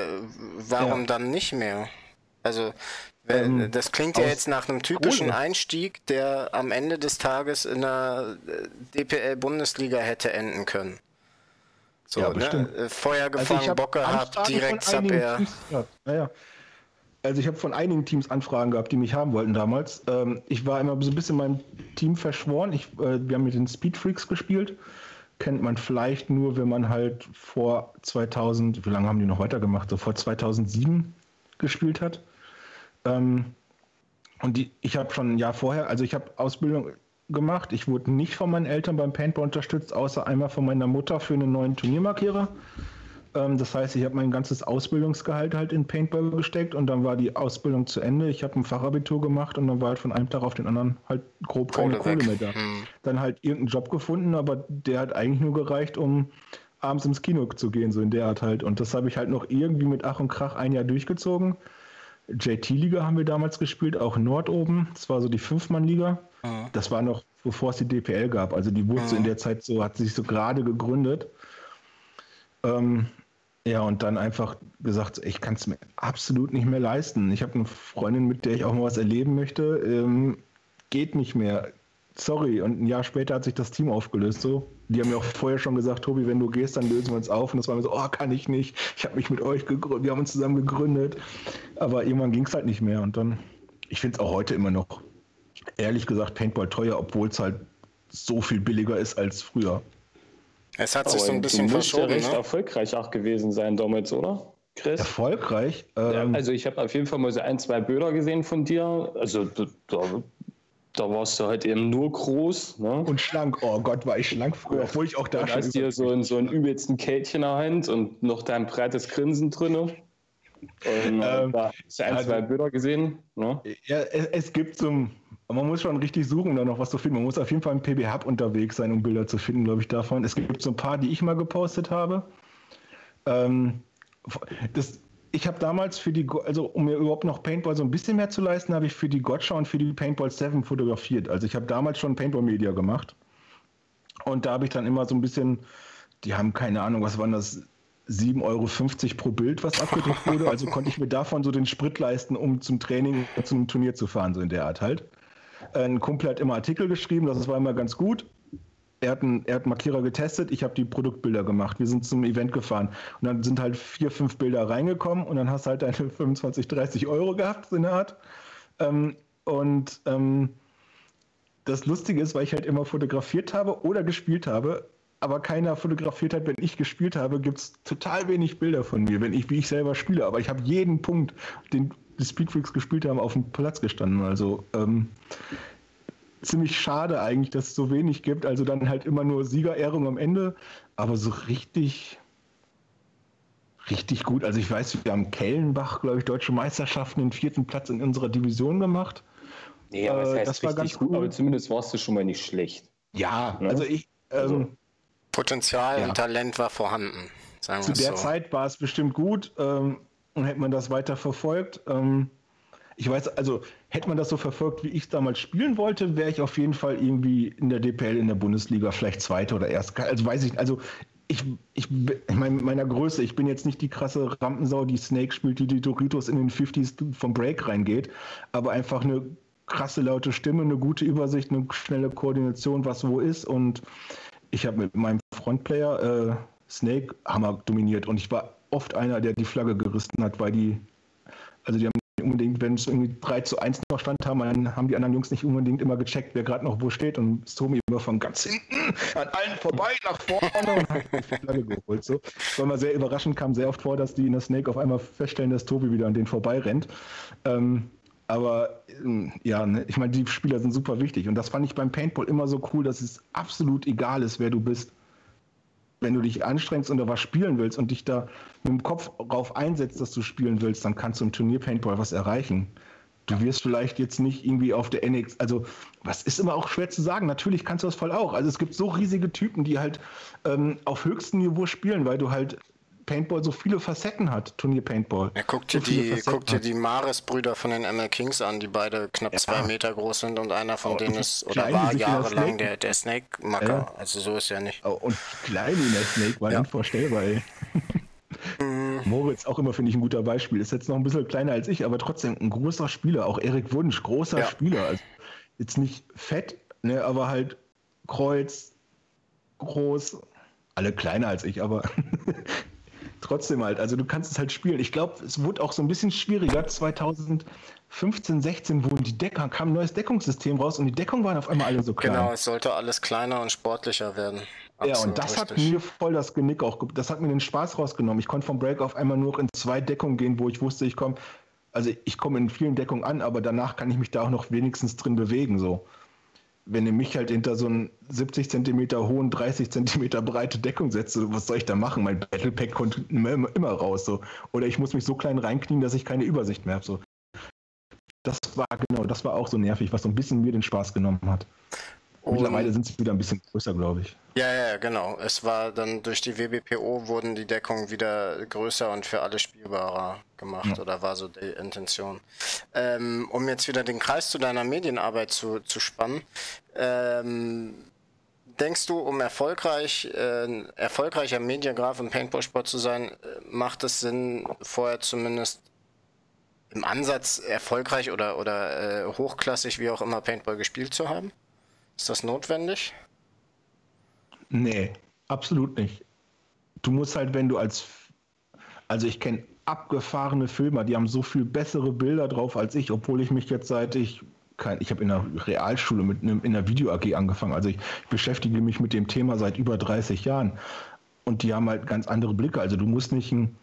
warum ja. dann nicht mehr? Also, ähm, das klingt ja jetzt nach einem typischen Kohle. Einstieg, der am Ende des Tages in der äh, DPL-Bundesliga hätte enden können. So, ja, ne? Äh, Feuer also gefangen, also Bock gehabt, direkt Sub Ja, ja. Also ich habe von einigen Teams Anfragen gehabt, die mich haben wollten damals. Ähm, ich war immer so ein bisschen meinem Team verschworen. Ich, äh, wir haben mit den Speed Freaks gespielt. Kennt man vielleicht nur, wenn man halt vor 2000, wie lange haben die noch weitergemacht? So vor 2007 gespielt hat. Ähm, und die, ich habe schon ein Jahr vorher, also ich habe Ausbildung gemacht. Ich wurde nicht von meinen Eltern beim Paintball unterstützt, außer einmal von meiner Mutter für einen neuen Turniermarkierer. Ähm, das heißt, ich habe mein ganzes Ausbildungsgehalt halt in Paintball gesteckt und dann war die Ausbildung zu Ende. Ich habe ein Fachabitur gemacht und dann war halt von einem Tag auf den anderen halt grob keine Kohle, mehr da. Hm. Dann halt irgendeinen Job gefunden, aber der hat eigentlich nur gereicht, um abends ins Kino zu gehen, so in der Art halt. Und das habe ich halt noch irgendwie mit Ach und Krach ein Jahr durchgezogen. JT-Liga haben wir damals gespielt, auch Nord oben. Das war so die Fünfmann-Liga. Mhm. Das war noch, bevor es die DPL gab. Also die wurde mhm. so in der Zeit so, hat sich so gerade gegründet. Ähm, ja, und dann einfach gesagt, ich kann es mir absolut nicht mehr leisten. Ich habe eine Freundin, mit der ich auch mal was erleben möchte. Ähm, geht nicht mehr. Sorry. Und ein Jahr später hat sich das Team aufgelöst. So, die haben mir auch vorher schon gesagt, Tobi, wenn du gehst, dann lösen wir uns auf. Und das war mir so, oh, kann ich nicht. Ich habe mich mit euch gegründet, wir haben uns zusammen gegründet. Aber irgendwann ging es halt nicht mehr. Und dann, ich finde es auch heute immer noch, ehrlich gesagt, Paintball teuer, obwohl es halt so viel billiger ist als früher. Es hat sich so ein bisschen du verschoben. Ja recht ne? erfolgreich auch gewesen sein damals, oder? Chris? Erfolgreich? Ähm, ja, also ich habe auf jeden Fall mal so ein, zwei Bilder gesehen von dir. Also da, da warst du halt eben nur groß. Ne? Und schlank. Oh Gott, war ich schlank früher, obwohl ich auch da und schon... hast dir so, ein, so ein übelsten Kältchen in der Hand und noch dein breites Grinsen drin. Und ähm, da hast du ein, also, zwei Bilder gesehen. Ne? Ja, es, es gibt so ein man muss schon richtig suchen, um da noch was zu finden. Man muss auf jeden Fall im PB-Hub unterwegs sein, um Bilder zu finden, glaube ich, davon. Es gibt so ein paar, die ich mal gepostet habe. Ähm, das, ich habe damals für die, also um mir überhaupt noch Paintball so ein bisschen mehr zu leisten, habe ich für die Gotcha und für die Paintball 7 fotografiert. Also ich habe damals schon Paintball-Media gemacht. Und da habe ich dann immer so ein bisschen, die haben keine Ahnung, was waren das, 7,50 Euro pro Bild, was abgedruckt wurde. Also konnte ich mir davon so den Sprit leisten, um zum Training, zum Turnier zu fahren, so in der Art halt. Ein Kumpel hat immer Artikel geschrieben, das war immer ganz gut. Er hat, einen, er hat Markierer getestet, ich habe die Produktbilder gemacht. Wir sind zum Event gefahren. Und dann sind halt vier, fünf Bilder reingekommen und dann hast du halt deine 25, 30 Euro gehabt, so eine Art. Ähm, und ähm, das Lustige ist, weil ich halt immer fotografiert habe oder gespielt habe, aber keiner fotografiert hat, wenn ich gespielt habe, gibt es total wenig Bilder von mir, wenn ich, wie ich selber spiele. Aber ich habe jeden Punkt, den die Speedfreaks gespielt haben, auf dem Platz gestanden. Also ähm, ziemlich schade eigentlich, dass es so wenig gibt. Also dann halt immer nur Siegerehrung am Ende, aber so richtig, richtig gut. Also ich weiß, wir haben Kellenbach, glaube ich, deutsche Meisterschaften den vierten Platz in unserer Division gemacht. Nee, aber äh, das, heißt war ganz gut, cool. aber zumindest warst du schon mal nicht schlecht. Ja, ne? also ich. Also ähm, Potenzial ja. und Talent war vorhanden. Zu der so. Zeit war es bestimmt gut. Ähm, und hätte man das weiter verfolgt. Ähm, ich weiß, also hätte man das so verfolgt, wie ich es damals spielen wollte, wäre ich auf jeden Fall irgendwie in der DPL in der Bundesliga vielleicht Zweite oder Erste. Also weiß ich, also ich, ich, ich meine, meiner Größe, ich bin jetzt nicht die krasse Rampensau, die Snake spielt, die die Doritos in den 50s vom Break reingeht, aber einfach eine krasse laute Stimme, eine gute Übersicht, eine schnelle Koordination, was wo ist und ich habe mit meinem Frontplayer äh, Snake Hammer dominiert und ich war oft einer, der die Flagge gerissen hat, weil die, also die haben unbedingt, wenn es irgendwie 3 zu 1 noch stand haben, dann haben die anderen Jungs nicht unbedingt immer gecheckt, wer gerade noch wo steht und Somi immer von ganz hinten an allen vorbei nach vorne und hat die Flagge geholt. So. Das war mal sehr überraschend, kam sehr oft vor, dass die in der Snake auf einmal feststellen, dass Tobi wieder an denen vorbei rennt. Ähm, aber ähm, ja, ne, ich meine, die Spieler sind super wichtig und das fand ich beim Paintball immer so cool, dass es absolut egal ist, wer du bist wenn du dich anstrengst und da was spielen willst und dich da mit dem Kopf darauf einsetzt, dass du spielen willst, dann kannst du im Turnier Paintball was erreichen. Du wirst vielleicht jetzt nicht irgendwie auf der NX, also was ist immer auch schwer zu sagen. Natürlich kannst du das voll auch. Also es gibt so riesige Typen, die halt ähm, auf höchstem Niveau spielen, weil du halt Paintball so viele Facetten hat, Turnier Paintball. Ja, guck dir, so die, guck dir die Maris-Brüder von den ML Kings an, die beide knapp ja. zwei Meter groß sind und einer von oh, denen ist oder war jahrelang der, der Snake-Macker. Ja. Also so ist ja nicht. Oh, und klein in der Snake war ja. unvorstellbar. Ey. Mhm. Moritz auch immer, finde ich, ein guter Beispiel. Ist jetzt noch ein bisschen kleiner als ich, aber trotzdem ein großer Spieler. Auch Erik Wunsch, großer ja. Spieler. Also jetzt nicht fett, ne, aber halt Kreuz, groß, alle kleiner als ich, aber trotzdem halt, also du kannst es halt spielen. Ich glaube, es wurde auch so ein bisschen schwieriger. 2015, 16 wurden die Decker, kam ein neues Deckungssystem raus und die Deckungen waren auf einmal alle so klein. Genau, es sollte alles kleiner und sportlicher werden. Absolut ja, und das richtig. hat mir voll das Genick auch, das hat mir den Spaß rausgenommen. Ich konnte vom Break auf einmal nur in zwei Deckungen gehen, wo ich wusste, ich komme, also ich komme in vielen Deckungen an, aber danach kann ich mich da auch noch wenigstens drin bewegen, so wenn ihr mich halt hinter so einen 70 Zentimeter hohen, 30 Zentimeter breite Deckung setzt, was soll ich da machen? Mein Battlepack kommt immer, immer raus. So. Oder ich muss mich so klein reinknien, dass ich keine Übersicht mehr habe. So. Das war genau, das war auch so nervig, was so ein bisschen mir den Spaß genommen hat. Und Mittlerweile sind sie wieder ein bisschen größer, glaube ich. Ja, ja, genau. Es war dann durch die WBPO wurden die Deckungen wieder größer und für alle spielbarer gemacht ja. oder war so die Intention. Ähm, um jetzt wieder den Kreis zu deiner Medienarbeit zu, zu spannen, ähm, denkst du, um erfolgreich, äh, erfolgreicher Mediagraf im Paintball-Sport zu sein, äh, macht es Sinn, vorher zumindest im Ansatz erfolgreich oder, oder äh, hochklassig, wie auch immer, Paintball gespielt zu haben? Ist das notwendig? Nee, absolut nicht. Du musst halt, wenn du als. Also ich kenne abgefahrene Filmer, die haben so viel bessere Bilder drauf als ich, obwohl ich mich jetzt seit ich. Kein, ich habe in der Realschule mit einem, in der Video AG angefangen. Also ich beschäftige mich mit dem Thema seit über 30 Jahren. Und die haben halt ganz andere Blicke. Also du musst nicht ein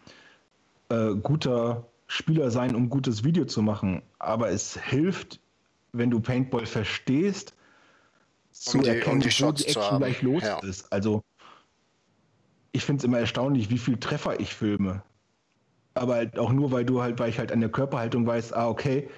äh, guter Spieler sein, um gutes Video zu machen. Aber es hilft, wenn du Paintball verstehst zu um die, erkennen, um die wo die Action gleich los ja. ist. Also ich finde es immer erstaunlich, wie viel Treffer ich filme. Aber halt auch nur, weil du halt, weil ich halt an der Körperhaltung weiß, ah, okay,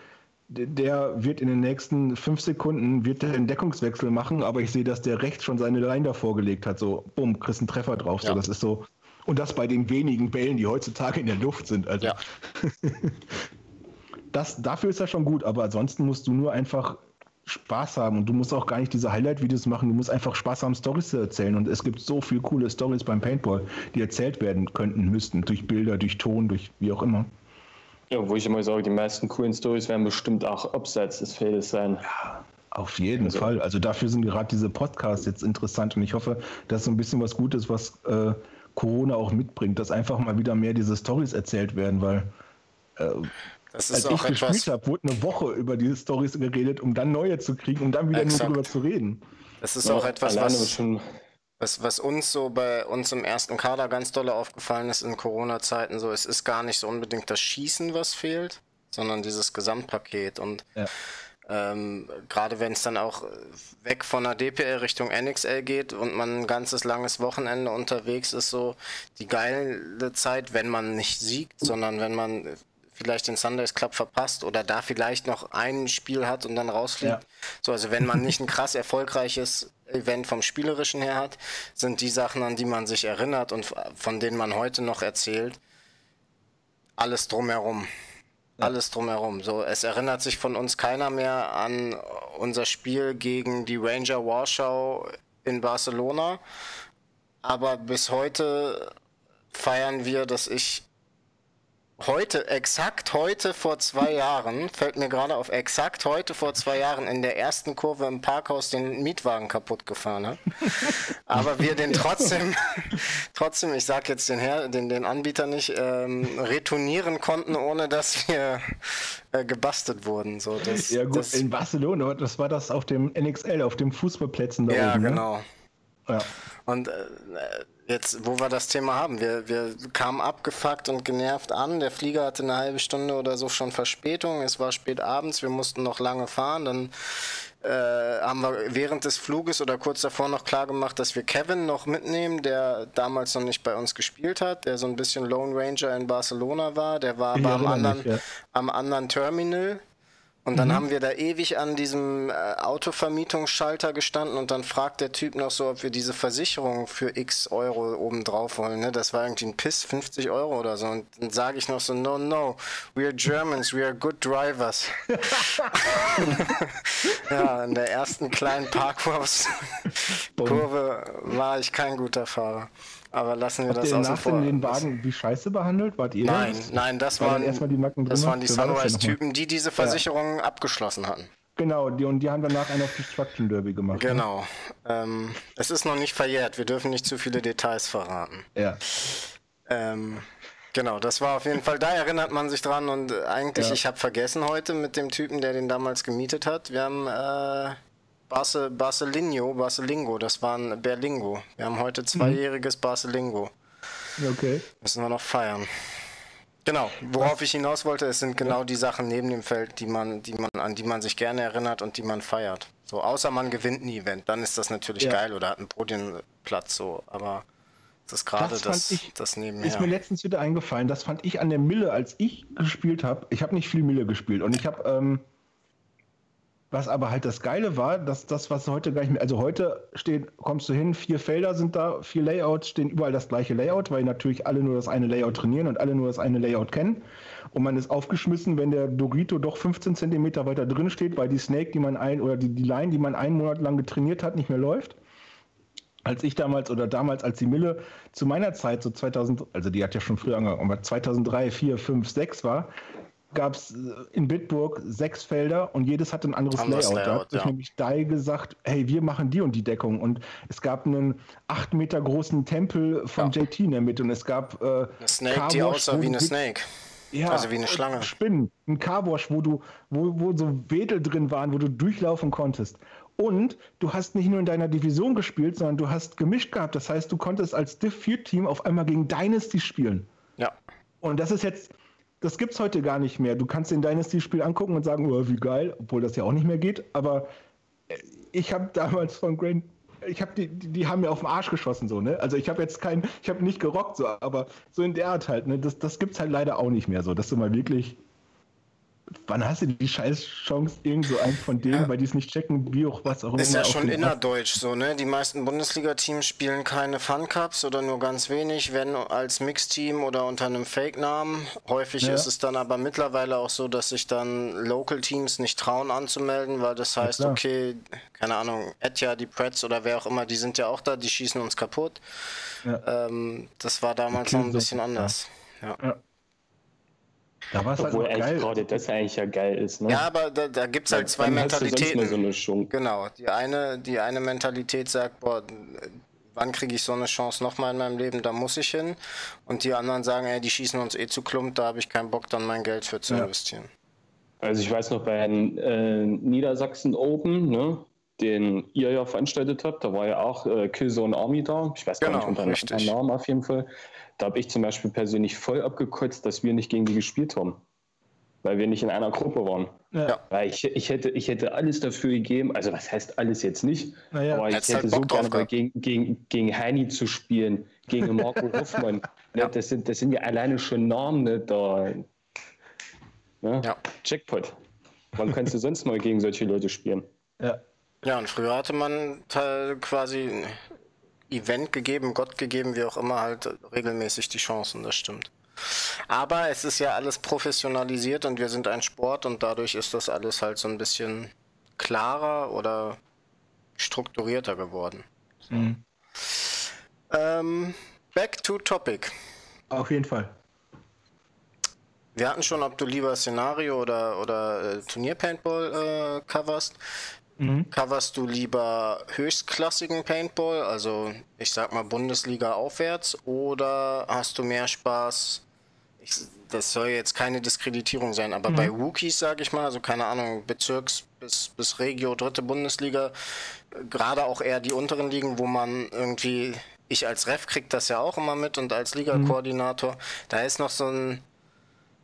der wird in den nächsten fünf Sekunden wird der einen Deckungswechsel machen, aber ich sehe, dass der rechts schon seine Line davor gelegt hat. So, bumm, kriegst einen Treffer drauf. Ja. So, das ist so. Und das bei den wenigen Bällen, die heutzutage in der Luft sind. Also ja. das, dafür ist das schon gut, aber ansonsten musst du nur einfach Spaß haben und du musst auch gar nicht diese Highlight-Videos machen, du musst einfach Spaß haben, Stories zu erzählen und es gibt so viele coole Stories beim Paintball, die erzählt werden könnten, müssten, durch Bilder, durch Ton, durch wie auch immer. Ja, wo ich immer sage, die meisten coolen Stories werden bestimmt auch abseits des Feldes sein. Ja, auf jeden also. Fall. Also dafür sind gerade diese Podcasts jetzt interessant und ich hoffe, dass so ein bisschen was Gutes, was äh, Corona auch mitbringt, dass einfach mal wieder mehr diese Stories erzählt werden, weil äh, das ist Als auch ich gespielt habe, wurde eine Woche über diese Stories geredet, um dann neue zu kriegen, um dann wieder Exakt. nur drüber zu reden. Das ist ja, auch etwas, was, was, was, uns so bei uns im ersten Kader ganz doll aufgefallen ist in Corona-Zeiten. So, es ist gar nicht so unbedingt das Schießen, was fehlt, sondern dieses Gesamtpaket. Und ja. ähm, gerade wenn es dann auch weg von der DPL Richtung NXL geht und man ein ganzes langes Wochenende unterwegs ist, so die geile Zeit, wenn man nicht siegt, sondern wenn man vielleicht den Sundays Club verpasst oder da vielleicht noch ein Spiel hat und dann rausfliegt. Ja. So, also wenn man nicht ein krass erfolgreiches Event vom Spielerischen her hat, sind die Sachen, an die man sich erinnert und von denen man heute noch erzählt, alles drumherum. alles drumherum. So, es erinnert sich von uns keiner mehr an unser Spiel gegen die Ranger Warschau in Barcelona. Aber bis heute feiern wir, dass ich heute, exakt heute vor zwei Jahren, fällt mir gerade auf, exakt heute vor zwei Jahren in der ersten Kurve im Parkhaus den Mietwagen kaputt gefahren habe. Aber wir den trotzdem, trotzdem, ich sag jetzt den, Her den, den Anbieter nicht, ähm, retournieren konnten, ohne dass wir äh, gebastelt wurden. So, das, ja gut, das, in Barcelona, das war das auf dem NXL, auf dem Fußballplätzen da ja, oben. Ja, ne? genau. Ne? Ja. Und äh, Jetzt, wo wir das Thema haben, wir, wir kamen abgefuckt und genervt an. Der Flieger hatte eine halbe Stunde oder so schon Verspätung. Es war spät abends, wir mussten noch lange fahren. Dann äh, haben wir während des Fluges oder kurz davor noch klar gemacht, dass wir Kevin noch mitnehmen, der damals noch nicht bei uns gespielt hat, der so ein bisschen Lone Ranger in Barcelona war. Der war aber am anderen, nicht, ja. am anderen Terminal und dann mhm. haben wir da ewig an diesem äh, Autovermietungsschalter gestanden und dann fragt der Typ noch so, ob wir diese Versicherung für x Euro oben drauf wollen. Ne? Das war irgendwie ein Piss, 50 Euro oder so. Und dann sage ich noch so, no, no, we are Germans, we are good drivers. ja, in der ersten kleinen Parkhaus-Kurve war ich kein guter Fahrer. Aber lassen wir Habt das ihr außen vor. den Wagen wie scheiße behandelt? Wart ihr Nein, das? nein, das war waren, erstmal die Nacken das waren die Sunrise-Typen, die diese Versicherung ja. abgeschlossen hatten. Genau, die, und die haben danach einen auf Destruction Derby gemacht. Ne? Genau. Ne? Ähm, es ist noch nicht verjährt, wir dürfen nicht zu viele Details verraten. Ja. Ähm, genau, das war auf jeden Fall, da erinnert man sich dran und eigentlich, ja. ich habe vergessen heute mit dem Typen, der den damals gemietet hat, wir haben äh, Barce, Barcelinho, Barcelingo, das war ein Berlingo. Wir haben heute zweijähriges mhm. Barcelingo. Okay. Müssen wir noch feiern. Genau, worauf ich hinaus wollte, es sind genau die Sachen neben dem Feld, die man, die man, an die man sich gerne erinnert und die man feiert. So, außer man gewinnt ein Event, dann ist das natürlich ja. geil oder hat einen Podienplatz so, aber das ist gerade das, das, ich, das nebenher. Ist mir letztens wieder eingefallen, das fand ich an der Mille, als ich gespielt habe. Ich habe nicht viel Mille gespielt und ich habe ähm, was aber halt das Geile war, dass das, was heute gar nicht mehr, also heute steht, kommst du hin, vier Felder sind da, vier Layouts, stehen überall das gleiche Layout, weil natürlich alle nur das eine Layout trainieren und alle nur das eine Layout kennen. Und man ist aufgeschmissen, wenn der Dogito doch 15 Zentimeter weiter drin steht, weil die Snake, die man ein, oder die, die Line, die man einen Monat lang getrainiert hat, nicht mehr läuft als ich damals oder damals, als die Mille zu meiner Zeit, so 2000, also die hat ja schon früher angefangen, aber 2003, 4, 5, 6 war, gab es äh, in Bitburg sechs Felder und jedes hatte ein anderes, anderes Layout. Layout. Da hat ja. nämlich Dai gesagt, hey, wir machen die und die Deckung. Und es gab einen acht Meter großen Tempel von ja. JT in der Mitte und es gab äh, eine Snake, Carwash, die aussah wie eine Snake. Ja, also wie eine Schlange. Spinnen. Ein Carwash, wo du, wo, wo so Wedel drin waren, wo du durchlaufen konntest. Und du hast nicht nur in deiner Division gespielt, sondern du hast gemischt gehabt. Das heißt, du konntest als Div 4 Team auf einmal gegen Dynasty spielen. Ja. Und das ist jetzt, das gibt es heute gar nicht mehr. Du kannst den Dynasty-Spiel angucken und sagen, oh, wie geil, obwohl das ja auch nicht mehr geht. Aber äh, ich habe damals von Grand ich habe die, die, die, haben mir auf den Arsch geschossen, so, ne? Also ich habe jetzt kein, ich habe nicht gerockt, so, aber so in der Art halt, ne? Das, das gibt's halt leider auch nicht mehr so, dass du mal wirklich wann hast du die scheiß Chance, irgend so einen von denen, ja. weil die es nicht checken, wie auch was auch immer. Ist ja schon innerdeutsch so, ne? Die meisten Bundesliga-Teams spielen keine Fun Cups oder nur ganz wenig, wenn als Mixteam oder unter einem Fake-Namen. Häufig ja. ist es dann aber mittlerweile auch so, dass sich dann Local-Teams nicht trauen anzumelden, weil das heißt, ja, okay, keine Ahnung, Etja, die Preds oder wer auch immer, die sind ja auch da, die schießen uns kaputt. Ähm, das war damals noch ein bisschen so. anders. ja. Da war Obwohl halt eigentlich gerade das eigentlich ja geil ist. Ne? Ja, aber da, da gibt es halt zwei Mentalitäten. So genau. Die eine, die eine Mentalität sagt, boah, wann kriege ich so eine Chance nochmal in meinem Leben, da muss ich hin. Und die anderen sagen, ey, die schießen uns eh zu klump, da habe ich keinen Bock, dann mein Geld für zu ja. investieren. Also ich weiß noch bei den äh, Niedersachsen Open, ne, den ihr ja veranstaltet habt, da war ja auch äh, Killzone Army da. Ich weiß genau, gar nicht unter einem Namen auf jeden Fall. Da habe ich zum Beispiel persönlich voll abgekotzt, dass wir nicht gegen die gespielt haben. Weil wir nicht in einer Gruppe waren. Ja. Weil ich, ich, hätte, ich hätte alles dafür gegeben, also was heißt alles jetzt nicht, naja. aber ich hätte halt so gerne mal gegen, gegen, gegen Heini zu spielen, gegen Marco Hoffmann. ja. das, sind, das sind ja alleine schon Namen ne, da. Ne? Ja. Jackpot. Wann kannst du sonst mal gegen solche Leute spielen? Ja. Ja, und früher hatte man quasi Event gegeben, Gott gegeben, wie auch immer, halt regelmäßig die Chancen, das stimmt. Aber es ist ja alles professionalisiert und wir sind ein Sport und dadurch ist das alles halt so ein bisschen klarer oder strukturierter geworden. So. Mhm. Ähm, back to topic. Auf jeden Fall. Wir hatten schon, ob du lieber Szenario oder, oder äh, Turnier-Paintball äh, coverst. Mhm. Coverst du lieber höchstklassigen Paintball, also ich sag mal Bundesliga aufwärts, oder hast du mehr Spaß? Ich, das soll jetzt keine Diskreditierung sein, aber mhm. bei Rookies, sage ich mal, also keine Ahnung, Bezirks bis, bis Regio, dritte Bundesliga, gerade auch eher die unteren Ligen, wo man irgendwie, ich als Ref krieg das ja auch immer mit und als Liga-Koordinator, mhm. da ist noch so ein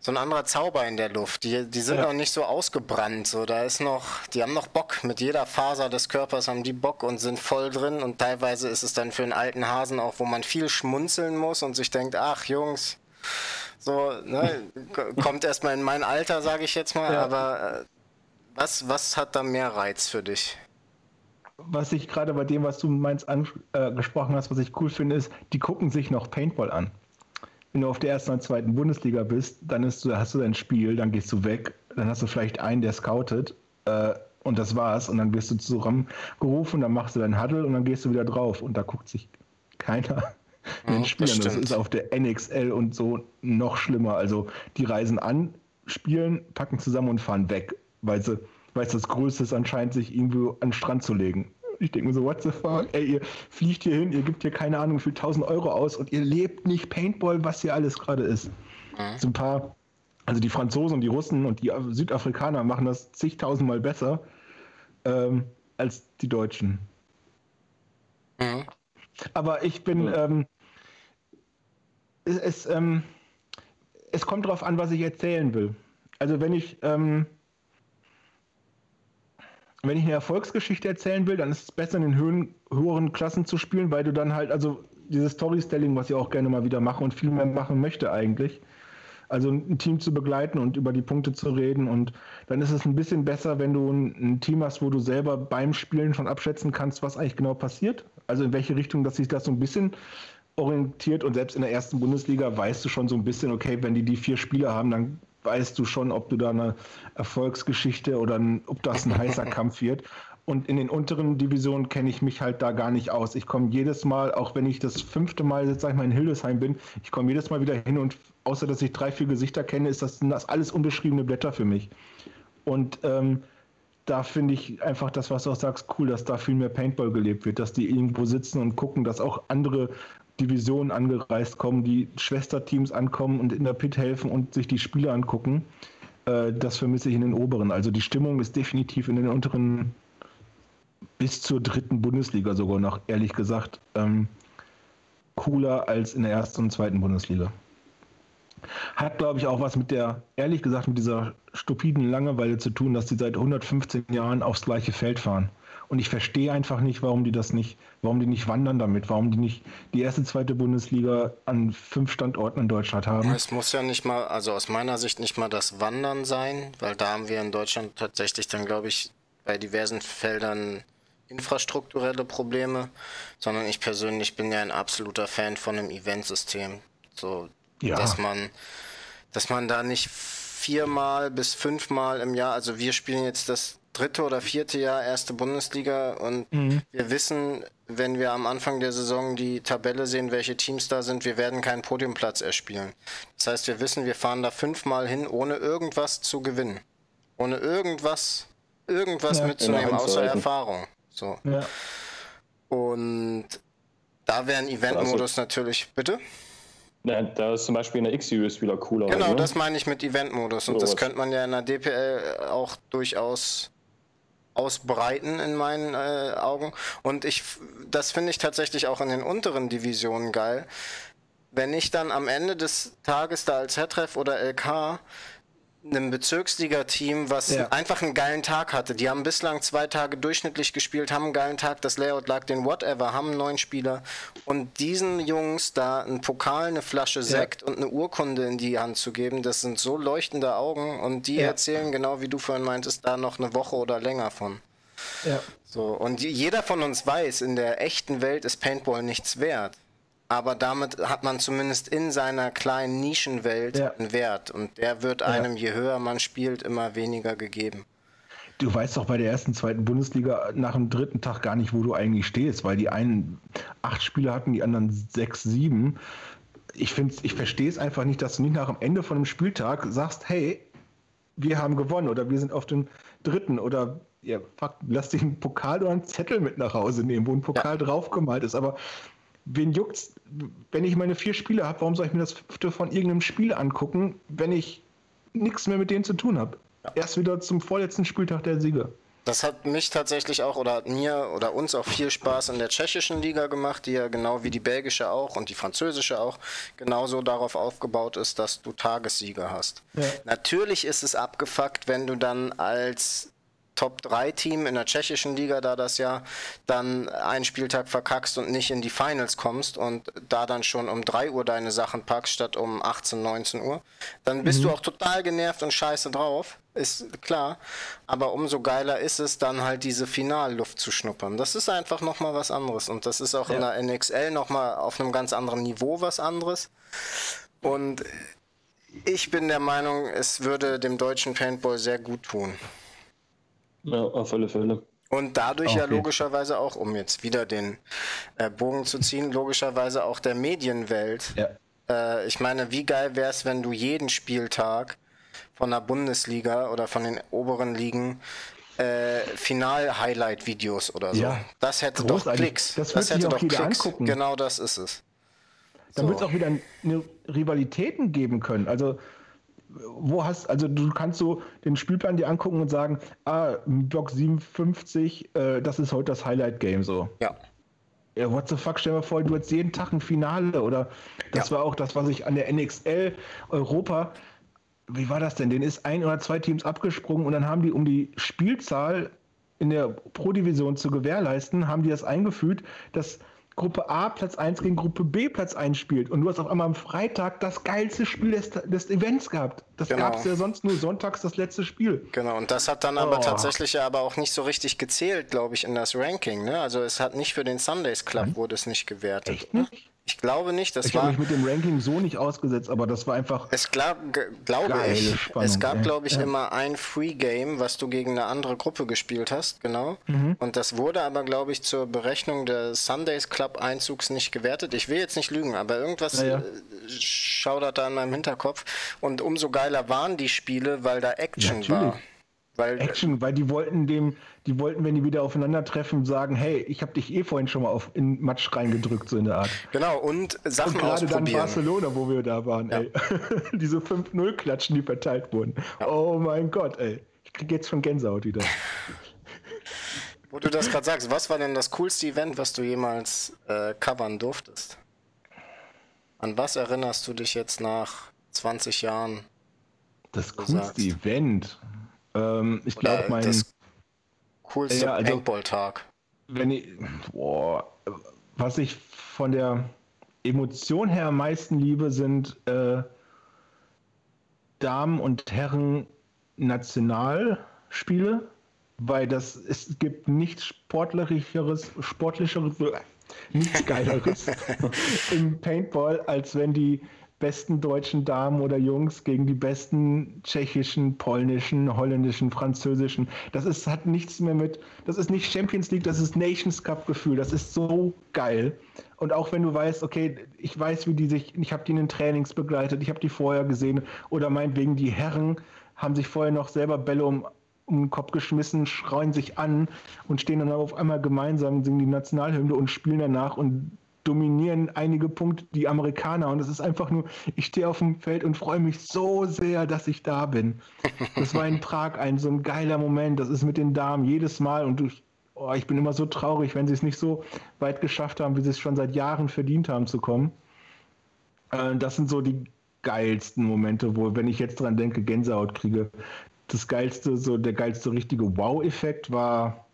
so ein anderer Zauber in der Luft. Die, die sind ja. noch nicht so ausgebrannt. So, da ist noch, die haben noch Bock. Mit jeder Faser des Körpers haben die Bock und sind voll drin. Und teilweise ist es dann für einen alten Hasen auch, wo man viel schmunzeln muss und sich denkt, ach Jungs, so, ne, kommt erstmal in mein Alter, sage ich jetzt mal. Ja. Aber äh, was, was hat da mehr Reiz für dich? Was ich gerade bei dem, was du meinst, angesprochen äh, hast, was ich cool finde, ist, die gucken sich noch Paintball an wenn du auf der ersten oder zweiten Bundesliga bist, dann ist, hast du dein Spiel, dann gehst du weg, dann hast du vielleicht einen, der scoutet äh, und das war's. Und dann wirst du zusammengerufen, dann machst du deinen Huddle und dann gehst du wieder drauf und da guckt sich keiner in den Spielern. Das, das, ist auf der NXL und so noch schlimmer. Also die reisen an, spielen, packen zusammen und fahren weg, weil sie weil es das Größte ist, anscheinend sich irgendwo an den Strand zu legen. Ich denke mir so, what the fuck? Ey, ihr fliegt hier hin, ihr gebt hier keine Ahnung wie viel 1000 Euro aus und ihr lebt nicht Paintball, was hier alles gerade ist. Mhm. So ein paar, also die Franzosen und die Russen und die Südafrikaner machen das zigtausendmal besser ähm, als die Deutschen. Mhm. Aber ich bin, mhm. ähm, es, es, ähm, es kommt darauf an, was ich erzählen will. Also wenn ich, ähm, wenn ich eine Erfolgsgeschichte erzählen will, dann ist es besser, in den höhen, höheren Klassen zu spielen, weil du dann halt, also dieses Storytelling, was ich auch gerne mal wieder mache und viel mehr machen möchte eigentlich. Also ein Team zu begleiten und über die Punkte zu reden. Und dann ist es ein bisschen besser, wenn du ein, ein Team hast, wo du selber beim Spielen schon abschätzen kannst, was eigentlich genau passiert. Also in welche Richtung, dass sich das so ein bisschen orientiert. Und selbst in der ersten Bundesliga weißt du schon so ein bisschen, okay, wenn die die vier Spieler haben, dann weißt du schon, ob du da eine Erfolgsgeschichte oder ein, ob das ein heißer Kampf wird. Und in den unteren Divisionen kenne ich mich halt da gar nicht aus. Ich komme jedes Mal, auch wenn ich das fünfte Mal jetzt sag ich mal in Hildesheim bin, ich komme jedes Mal wieder hin und außer dass ich drei, vier Gesichter kenne, ist das, das alles unbeschriebene Blätter für mich. Und ähm, da finde ich einfach das, was du auch sagst, cool, dass da viel mehr Paintball gelebt wird, dass die irgendwo sitzen und gucken, dass auch andere Divisionen angereist kommen, die Schwesterteams ankommen und in der Pit helfen und sich die Spiele angucken. Äh, das vermisse ich in den oberen. Also die Stimmung ist definitiv in den unteren bis zur dritten Bundesliga sogar noch, ehrlich gesagt, ähm, cooler als in der ersten und zweiten Bundesliga. Hat, glaube ich, auch was mit der, ehrlich gesagt, mit dieser stupiden Langeweile zu tun, dass die seit 115 Jahren aufs gleiche Feld fahren. Und ich verstehe einfach nicht, warum die das nicht, warum die nicht wandern damit, warum die nicht die erste, zweite Bundesliga an fünf Standorten in Deutschland haben. Es muss ja nicht mal, also aus meiner Sicht nicht mal das Wandern sein, weil da haben wir in Deutschland tatsächlich dann, glaube ich, bei diversen Feldern infrastrukturelle Probleme, sondern ich persönlich bin ja ein absoluter Fan von einem Eventsystem. So, ja. dass man, dass man da nicht viermal bis fünfmal im Jahr, also wir spielen jetzt das dritte oder vierte Jahr erste Bundesliga und mhm. wir wissen, wenn wir am Anfang der Saison die Tabelle sehen, welche Teams da sind, wir werden keinen Podiumplatz erspielen. Das heißt, wir wissen, wir fahren da fünfmal hin, ohne irgendwas zu gewinnen. Ohne irgendwas, irgendwas ja, mitzunehmen, außer Erfahrung. So. Ja. Und da wäre ein Event-Modus also, natürlich, bitte? Ja, da ist zum Beispiel eine X-Series wieder cooler. Genau, ne? das meine ich mit Event-Modus. Und so das was. könnte man ja in der DPL auch durchaus ausbreiten in meinen äh, Augen. Und ich, das finde ich tatsächlich auch in den unteren Divisionen geil. Wenn ich dann am Ende des Tages da als Headref oder LK einem Bezirksliga-Team, was ja. einfach einen geilen Tag hatte. Die haben bislang zwei Tage durchschnittlich gespielt, haben einen geilen Tag, das Layout lag den whatever, haben einen neuen Spieler. Und diesen Jungs da einen Pokal, eine Flasche Sekt ja. und eine Urkunde in die Hand zu geben, das sind so leuchtende Augen und die ja. erzählen, genau wie du vorhin meintest, da noch eine Woche oder länger von. Ja. So, und jeder von uns weiß, in der echten Welt ist Paintball nichts wert. Aber damit hat man zumindest in seiner kleinen Nischenwelt ja. einen Wert und der wird einem, ja. je höher man spielt, immer weniger gegeben. Du weißt doch bei der ersten, zweiten Bundesliga nach dem dritten Tag gar nicht, wo du eigentlich stehst, weil die einen acht Spiele hatten, die anderen sechs, sieben. Ich, ich verstehe es einfach nicht, dass du nicht nach dem Ende von einem Spieltag sagst, hey, wir haben gewonnen oder wir sind auf dem dritten oder ja, fuck, lass dich einen Pokal oder einen Zettel mit nach Hause nehmen, wo ein Pokal ja. draufgemalt ist. Aber wen juckt's, wenn ich meine vier Spiele habe, warum soll ich mir das von irgendeinem Spiel angucken, wenn ich nichts mehr mit denen zu tun habe? Ja. Erst wieder zum vorletzten Spieltag der Sieger. Das hat mich tatsächlich auch oder hat mir oder uns auch viel Spaß in der tschechischen Liga gemacht, die ja genau wie die belgische auch und die französische auch genauso darauf aufgebaut ist, dass du Tagessieger hast. Ja. Natürlich ist es abgefuckt, wenn du dann als Top-3-Team in der tschechischen Liga, da das ja dann einen Spieltag verkackst und nicht in die Finals kommst und da dann schon um 3 Uhr deine Sachen packst statt um 18, 19 Uhr, dann bist mhm. du auch total genervt und scheiße drauf, ist klar. Aber umso geiler ist es dann halt diese Finalluft zu schnuppern. Das ist einfach nochmal was anderes und das ist auch ja. in der NXL nochmal auf einem ganz anderen Niveau was anderes. Und ich bin der Meinung, es würde dem deutschen Paintball sehr gut tun. Ja, auf alle Fälle. Und dadurch okay. ja logischerweise auch, um jetzt wieder den äh, Bogen zu ziehen, logischerweise auch der Medienwelt. Ja. Äh, ich meine, wie geil wäre es, wenn du jeden Spieltag von der Bundesliga oder von den oberen Ligen äh, Final-Highlight-Videos oder so. Ja, das hätte Großartig. doch Klicks. Das, das hätte doch Klicks. Angucken. Genau das ist es. Dann so. wird es auch wieder eine Rivalitäten geben können. Also wo hast, also du kannst so den Spielplan dir angucken und sagen, ah, Block 57, äh, das ist heute das Highlight-Game so. Ja. Ja, what the fuck, stell dir mal vor, du hast jeden Tag ein Finale oder das ja. war auch das, was ich an der NXL Europa, wie war das denn? Den ist ein oder zwei Teams abgesprungen und dann haben die, um die Spielzahl in der Pro-Division zu gewährleisten, haben die das eingefügt, dass Gruppe A Platz 1 gegen Gruppe B Platz 1 spielt und du hast auf einmal am Freitag das geilste Spiel des, des Events gehabt. Das genau. gab es ja sonst nur sonntags das letzte Spiel. Genau, und das hat dann aber oh. tatsächlich ja aber auch nicht so richtig gezählt, glaube ich, in das Ranking. Ne? Also es hat nicht für den Sundays Club Nein. wurde es nicht gewertet. Echt nicht? Ich glaube nicht, das ich war. Ich habe mich mit dem Ranking so nicht ausgesetzt, aber das war einfach. Es glaub, glaube ich. Spannung, es gab, glaube ich, ja. immer ein Free Game, was du gegen eine andere Gruppe gespielt hast, genau. Mhm. Und das wurde aber, glaube ich, zur Berechnung des Sundays Club Einzugs nicht gewertet. Ich will jetzt nicht lügen, aber irgendwas ja, ja. Äh, schaudert da in meinem Hinterkopf. Und umso geiler waren die Spiele, weil da Action war. Weil, Action, weil die wollten dem, die wollten, wenn die wieder aufeinandertreffen, sagen, hey, ich habe dich eh vorhin schon mal auf in Matsch reingedrückt, so in der Art. Genau, und Sachen und gerade dann Barcelona, wo wir da waren, ja. ey. Diese 5-0-Klatschen, die verteilt wurden. Ja. Oh mein Gott, ey. Ich krieg jetzt schon Gänsehaut wieder. wo du das gerade sagst, was war denn das coolste Event, was du jemals äh, covern durftest? An was erinnerst du dich jetzt nach 20 Jahren? Das coolste Event. Ähm, ich glaube, mein. Das coolste ja, also, Paintball-Tag. Wenn ich. Boah, was ich von der Emotion her am meisten liebe, sind äh, Damen- und Herren Nationalspiele, weil das es gibt nichts sportlicheres, sportlicheres, nichts geileres im Paintball, als wenn die besten deutschen Damen oder Jungs gegen die besten tschechischen, polnischen, holländischen, französischen. Das ist, hat nichts mehr mit, das ist nicht Champions League, das ist Nations Cup Gefühl. Das ist so geil. Und auch wenn du weißt, okay, ich weiß, wie die sich, ich habe die in den Trainings begleitet, ich habe die vorher gesehen oder meinetwegen die Herren haben sich vorher noch selber Bälle um, um den Kopf geschmissen, schreien sich an und stehen dann auf einmal gemeinsam, singen die Nationalhymne und spielen danach und dominieren einige Punkte die Amerikaner. Und es ist einfach nur, ich stehe auf dem Feld und freue mich so sehr, dass ich da bin. Das war in Prag ein so ein geiler Moment. Das ist mit den Damen jedes Mal und durch, oh, ich bin immer so traurig, wenn sie es nicht so weit geschafft haben, wie sie es schon seit Jahren verdient haben zu kommen. Äh, das sind so die geilsten Momente, wo, wenn ich jetzt dran denke, Gänsehaut kriege. Das geilste, so der geilste richtige Wow-Effekt war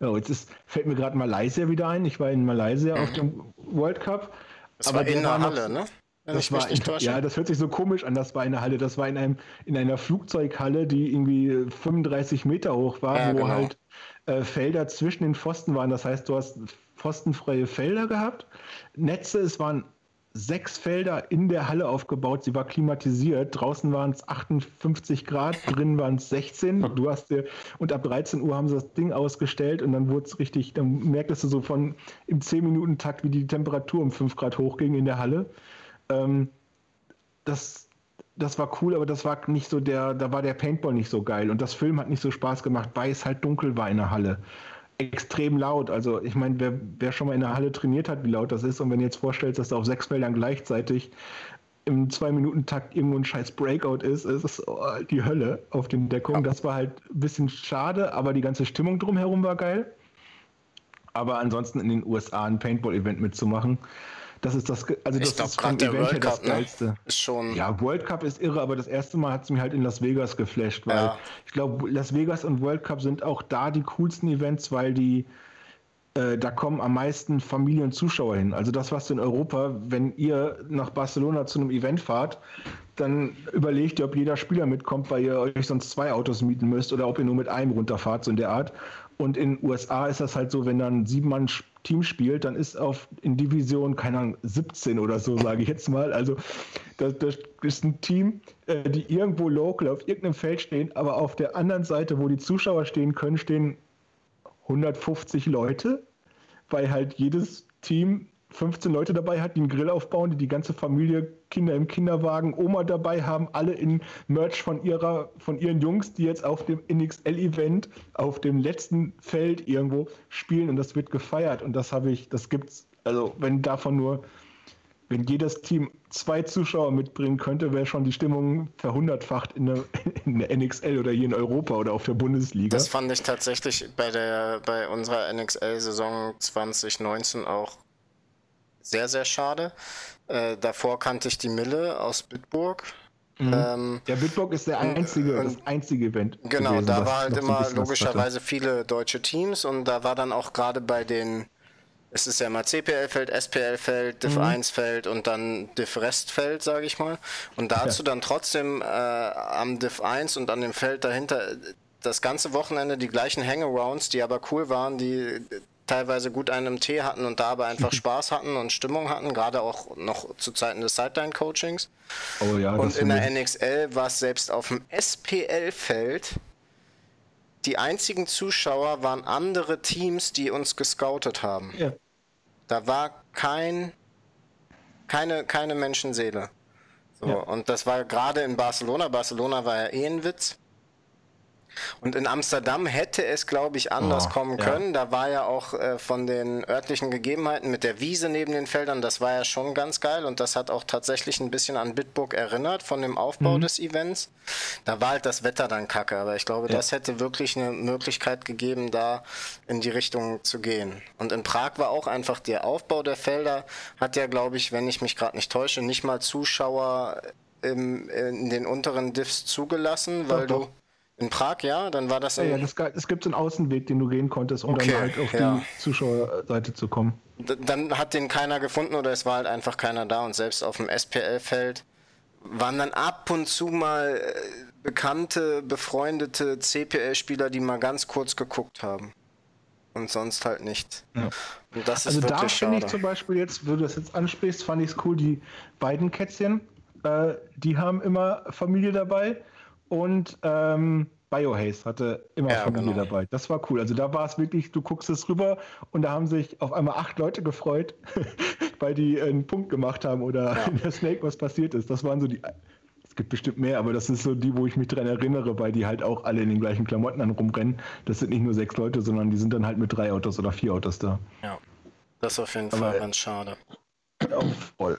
ja, jetzt ist, fällt mir gerade Malaysia wieder ein. Ich war in Malaysia mhm. auf dem World Cup. Das aber war in der Halle, noch, ne? wenn das nicht täusche. Ja, das hört sich so komisch an, das war eine Halle. Das war in, einem, in einer Flugzeughalle, die irgendwie 35 Meter hoch war, ja, wo genau. halt äh, Felder zwischen den Pfosten waren. Das heißt, du hast pfostenfreie Felder gehabt. Netze, es waren sechs Felder in der Halle aufgebaut. Sie war klimatisiert. Draußen waren es 58 Grad, drinnen waren es 16. Du hast dir, und ab 13 Uhr haben sie das Ding ausgestellt und dann wurde es richtig, dann merktest du so von im 10-Minuten-Takt, wie die Temperatur um 5 Grad hochging in der Halle. Ähm, das, das war cool, aber das war nicht so der, da war der Paintball nicht so geil und das Film hat nicht so Spaß gemacht, weil es halt dunkel war in der Halle extrem laut. Also ich meine, wer, wer schon mal in der Halle trainiert hat, wie laut das ist, und wenn du jetzt vorstellst, dass da auf sechs Feldern gleichzeitig im Zwei-Minuten-Takt irgendwo ein scheiß Breakout ist, ist es oh, die Hölle auf den Deckungen. Ja. Das war halt ein bisschen schade, aber die ganze Stimmung drumherum war geil. Aber ansonsten in den USA ein Paintball-Event mitzumachen, das ist das, also das glaub, ist von der Event World Cup, das Geilste. Ne? Ist schon. Ja, World Cup ist irre, aber das erste Mal hat es mich halt in Las Vegas geflasht, weil ja. ich glaube, Las Vegas und World Cup sind auch da die coolsten Events, weil die äh, da kommen am meisten Familien und Zuschauer hin. Also das, was in Europa, wenn ihr nach Barcelona zu einem Event fahrt, dann überlegt ihr, ob jeder Spieler mitkommt, weil ihr euch sonst zwei Autos mieten müsst oder ob ihr nur mit einem runterfahrt, so in der Art. Und in den USA ist das halt so, wenn dann sieben Mann Team spielt, dann ist auf in Division, keine Ahnung, 17 oder so, sage ich jetzt mal. Also das, das ist ein Team, äh, die irgendwo local auf irgendeinem Feld stehen, aber auf der anderen Seite, wo die Zuschauer stehen können, stehen 150 Leute, weil halt jedes Team 15 Leute dabei hat, die einen Grill aufbauen, die die ganze Familie, Kinder im Kinderwagen, Oma dabei haben, alle in Merch von ihrer, von ihren Jungs, die jetzt auf dem NXL-Event auf dem letzten Feld irgendwo spielen und das wird gefeiert und das habe ich, das gibt's, also wenn davon nur, wenn jedes Team zwei Zuschauer mitbringen könnte, wäre schon die Stimmung verhundertfacht in der, in der NXL oder hier in Europa oder auf der Bundesliga. Das fand ich tatsächlich bei der, bei unserer NXL-Saison 2019 auch sehr, sehr schade. Äh, davor kannte ich die Mille aus Bitburg. Mhm. Ähm, ja, Bitburg ist der einzige, und, das einzige Event. Genau, gewesen, da war halt immer logischerweise viele deutsche Teams und da war dann auch gerade bei den, es ist ja mal CPL-Feld, SPL-Feld, Div 1-Feld mhm. und dann Div Rest-Feld, sage ich mal. Und dazu ja. dann trotzdem äh, am Div 1 und an dem Feld dahinter das ganze Wochenende die gleichen Hangarounds, die aber cool waren, die teilweise gut einen im Tee hatten und da aber einfach Spaß hatten und Stimmung hatten, gerade auch noch zu Zeiten des Sideline-Coachings. Oh ja, und in der NXL war es selbst auf dem SPL-Feld. Die einzigen Zuschauer waren andere Teams, die uns gescoutet haben. Ja. Da war kein, keine, keine Menschenseele. So, ja. Und das war gerade in Barcelona. Barcelona war ja eh ein Witz. Und in Amsterdam hätte es, glaube ich, anders oh, kommen können. Ja. Da war ja auch äh, von den örtlichen Gegebenheiten mit der Wiese neben den Feldern, das war ja schon ganz geil und das hat auch tatsächlich ein bisschen an Bitburg erinnert von dem Aufbau mhm. des Events. Da war halt das Wetter dann kacke, aber ich glaube, ja. das hätte wirklich eine Möglichkeit gegeben, da in die Richtung zu gehen. Und in Prag war auch einfach der Aufbau der Felder, hat ja, glaube ich, wenn ich mich gerade nicht täusche, nicht mal Zuschauer im, in den unteren Diffs zugelassen, weil doch, du. In Prag, ja? Dann war das. Ja, ja, es gibt einen Außenweg, den du gehen konntest, um okay, dann halt auf ja. die Zuschauerseite zu kommen. D dann hat den keiner gefunden oder es war halt einfach keiner da und selbst auf dem SPL-Feld waren dann ab und zu mal äh, bekannte, befreundete CPL-Spieler, die mal ganz kurz geguckt haben. Und sonst halt nicht. Ja. Also da finde ich zum Beispiel jetzt, wo du das jetzt ansprichst, fand ich es cool, die beiden Kätzchen, äh, die haben immer Familie dabei und ähm, Biohaze hatte immer ja, Familie genau. dabei. Das war cool. Also da war es wirklich, du guckst es rüber und da haben sich auf einmal acht Leute gefreut, weil die einen Punkt gemacht haben oder ja. in der Snake was passiert ist. Das waren so die. Es gibt bestimmt mehr, aber das ist so die, wo ich mich dran erinnere, weil die halt auch alle in den gleichen Klamotten an rumrennen. Das sind nicht nur sechs Leute, sondern die sind dann halt mit drei Autos oder vier Autos da. Ja. Das auf jeden aber Fall ganz schade. Auch voll.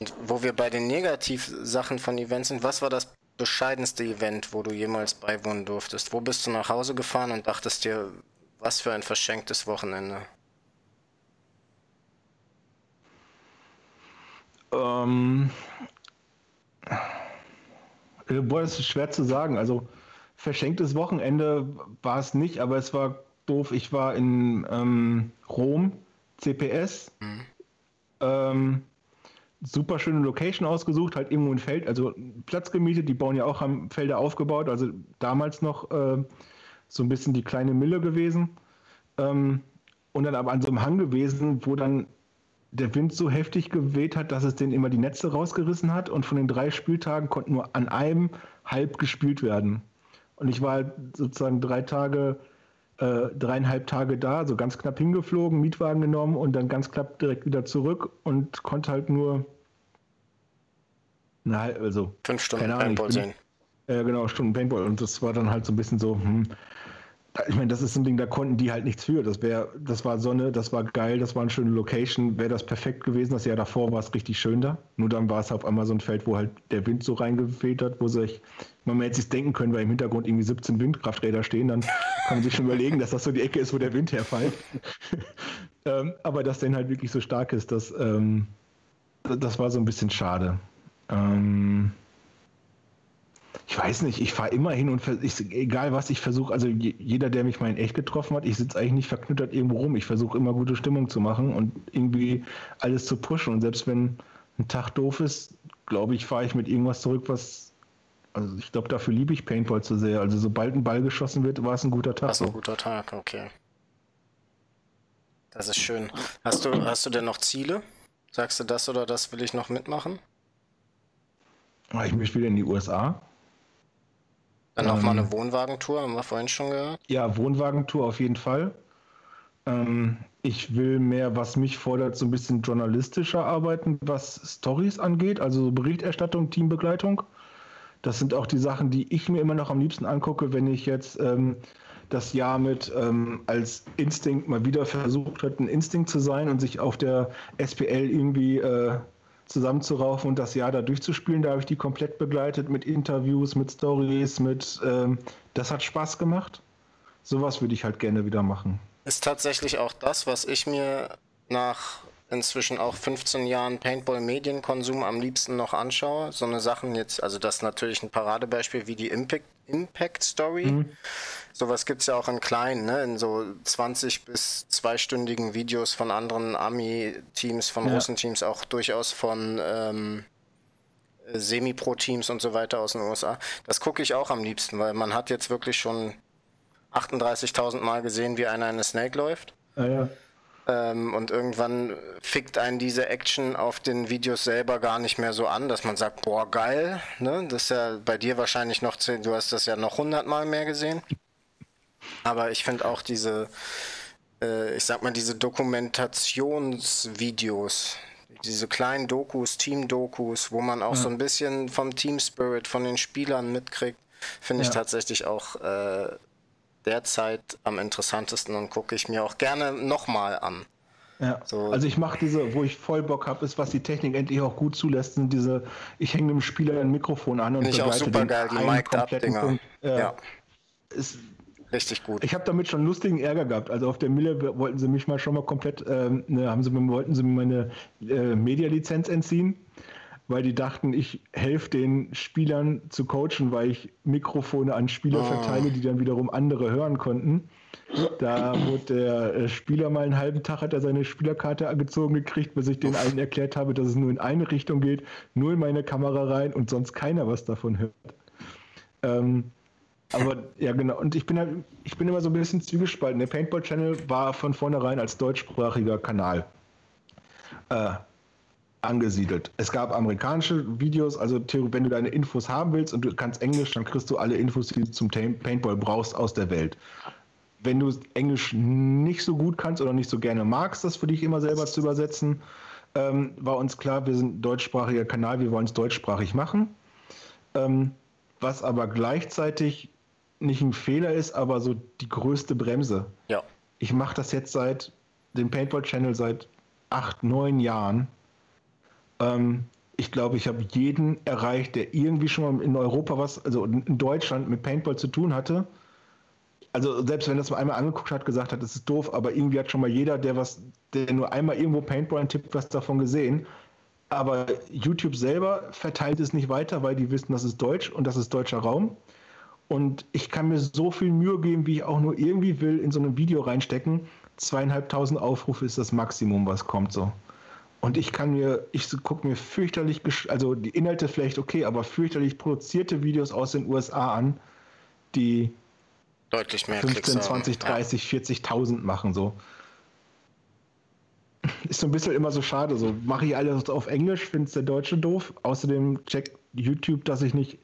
Und wo wir bei den Negativsachen von Events sind, was war das bescheidenste Event, wo du jemals beiwohnen durftest? Wo bist du nach Hause gefahren und dachtest dir, was für ein verschenktes Wochenende? Ähm, äh, boah, das ist schwer zu sagen. Also verschenktes Wochenende war es nicht, aber es war doof. Ich war in ähm, Rom, CPS. Mhm. Ähm, super schöne Location ausgesucht, halt irgendwo ein Feld, also Platz gemietet, die bauen ja auch am Felder aufgebaut, also damals noch äh, so ein bisschen die kleine Mille gewesen. Ähm, und dann aber an so einem Hang gewesen, wo dann der Wind so heftig geweht hat, dass es den immer die Netze rausgerissen hat und von den drei Spieltagen konnten nur an einem halb gespielt werden. Und ich war halt sozusagen drei Tage, äh, dreieinhalb Tage da, so ganz knapp hingeflogen, Mietwagen genommen und dann ganz knapp direkt wieder zurück und konnte halt nur na, also fünf Stunden Paintball sehen. Ja, äh, genau, Stunden Paintball. Und das war dann halt so ein bisschen so, hm, ich meine, das ist ein Ding, da konnten die halt nichts für. Das wäre, das war Sonne, das war geil, das war eine schöne Location. Wäre das perfekt gewesen, das Jahr davor war es richtig schön da. Nur dann war es auf einmal so ein Feld, wo halt der Wind so reingefehlt hat, wo sich, man hätte sich denken können, weil im Hintergrund irgendwie 17 Windkrafträder stehen, dann kann man sich schon überlegen, dass das so die Ecke ist, wo der Wind herfällt. ähm, aber dass der halt wirklich so stark ist, das, ähm, das war so ein bisschen schade. Ähm, ich weiß nicht, ich fahre immer hin und ich, egal was ich versuche, also jeder, der mich mal in echt getroffen hat, ich sitze eigentlich nicht verknüttert irgendwo rum. Ich versuche immer gute Stimmung zu machen und irgendwie alles zu pushen. Und selbst wenn ein Tag doof ist, glaube ich, fahre ich mit irgendwas zurück, was. Also ich glaube, dafür liebe ich Paintball zu sehr. Also sobald ein Ball geschossen wird, war es ein guter Tag. Das ist ein guter Tag, okay. Das ist schön. Hast du, hast du denn noch Ziele? Sagst du das oder das will ich noch mitmachen? Ich möchte wieder in die USA. Dann nochmal ähm, eine Wohnwagentour, haben wir vorhin schon gehört. Ja, Wohnwagentour auf jeden Fall. Ähm, ich will mehr, was mich fordert, so ein bisschen journalistischer arbeiten, was Stories angeht, also Berichterstattung, Teambegleitung. Das sind auch die Sachen, die ich mir immer noch am liebsten angucke, wenn ich jetzt ähm, das Jahr mit ähm, als Instinkt mal wieder versucht hat, ein Instinkt zu sein und sich auf der SPL irgendwie äh, zusammenzuraufen und das Jahr da durchzuspielen. Da habe ich die komplett begleitet mit Interviews, mit Stories, mit ähm, das hat Spaß gemacht. Sowas würde ich halt gerne wieder machen. Ist tatsächlich auch das, was ich mir nach inzwischen auch 15 Jahren Paintball-Medienkonsum am liebsten noch anschaue. So eine Sachen jetzt, also das ist natürlich ein Paradebeispiel wie die Impact, Impact Story. Mhm. Sowas gibt es ja auch in kleinen, ne? in so 20 bis zweistündigen Videos von anderen Army-Teams, von ja. Russenteams, auch durchaus von ähm, Semi-Pro-Teams und so weiter aus den USA. Das gucke ich auch am liebsten, weil man hat jetzt wirklich schon 38.000 Mal gesehen, wie einer eine Snake läuft. Ah, ja. Ähm, und irgendwann fickt einen diese Action auf den Videos selber gar nicht mehr so an, dass man sagt, boah, geil. Ne? Das ist ja bei dir wahrscheinlich noch, du hast das ja noch hundertmal mehr gesehen. Aber ich finde auch diese, äh, ich sag mal, diese Dokumentationsvideos, diese kleinen Dokus, Team-Dokus, wo man auch ja. so ein bisschen vom Team-Spirit von den Spielern mitkriegt, finde ich tatsächlich auch äh, derzeit am interessantesten und gucke ich mir auch gerne nochmal an. Ja. So. Also ich mache diese, wo ich voll Bock habe, ist, was die Technik endlich auch gut zulässt, sind diese, ich hänge dem Spieler ein Mikrofon an und Finde ich auch super geil, die Mic'd Up Dinger. Äh, ja. Ist, Richtig gut. Ich habe damit schon lustigen Ärger gehabt. Also auf der Mille wollten sie mich mal schon mal komplett, ähm, ne, haben sie, wollten sie mir meine äh, Media-Lizenz entziehen, weil die dachten, ich helfe den Spielern zu coachen, weil ich Mikrofone an Spieler oh. verteile, die dann wiederum andere hören konnten. Da wurde der äh, Spieler mal einen halben Tag, hat er seine Spielerkarte gezogen gekriegt, bis ich den allen erklärt habe, dass es nur in eine Richtung geht, nur in meine Kamera rein und sonst keiner was davon hört. Ähm, aber ja, genau. Und ich bin halt, ich bin immer so ein bisschen zugespalten. Der Paintball Channel war von vornherein als deutschsprachiger Kanal äh, angesiedelt. Es gab amerikanische Videos, also wenn du deine Infos haben willst und du kannst Englisch, dann kriegst du alle Infos, die du zum Paintball brauchst, aus der Welt. Wenn du Englisch nicht so gut kannst oder nicht so gerne magst, das für dich immer selber zu übersetzen, ähm, war uns klar, wir sind ein deutschsprachiger Kanal, wir wollen es deutschsprachig machen. Ähm, was aber gleichzeitig nicht ein Fehler ist, aber so die größte Bremse. Ja. Ich mache das jetzt seit dem Paintball-Channel seit acht, neun Jahren. Ähm, ich glaube, ich habe jeden erreicht, der irgendwie schon mal in Europa was, also in Deutschland mit Paintball zu tun hatte. Also selbst wenn das mal einmal angeguckt hat, gesagt hat, das ist doof, aber irgendwie hat schon mal jeder, der was, der nur einmal irgendwo Paintball tippt, was davon gesehen. Aber YouTube selber verteilt es nicht weiter, weil die wissen, das ist Deutsch und das ist deutscher Raum. Und ich kann mir so viel Mühe geben, wie ich auch nur irgendwie will, in so ein Video reinstecken. Zweieinhalbtausend Aufrufe ist das Maximum, was kommt so. Und ich kann mir, ich gucke mir fürchterlich, also die Inhalte vielleicht okay, aber fürchterlich produzierte Videos aus den USA an, die deutlich mehr 15, 20, 30, ja. 40.000 machen so. Ist so ein bisschen immer so schade. So mache ich alles auf Englisch, finde es der Deutsche doof. Außerdem checkt YouTube, dass ich nicht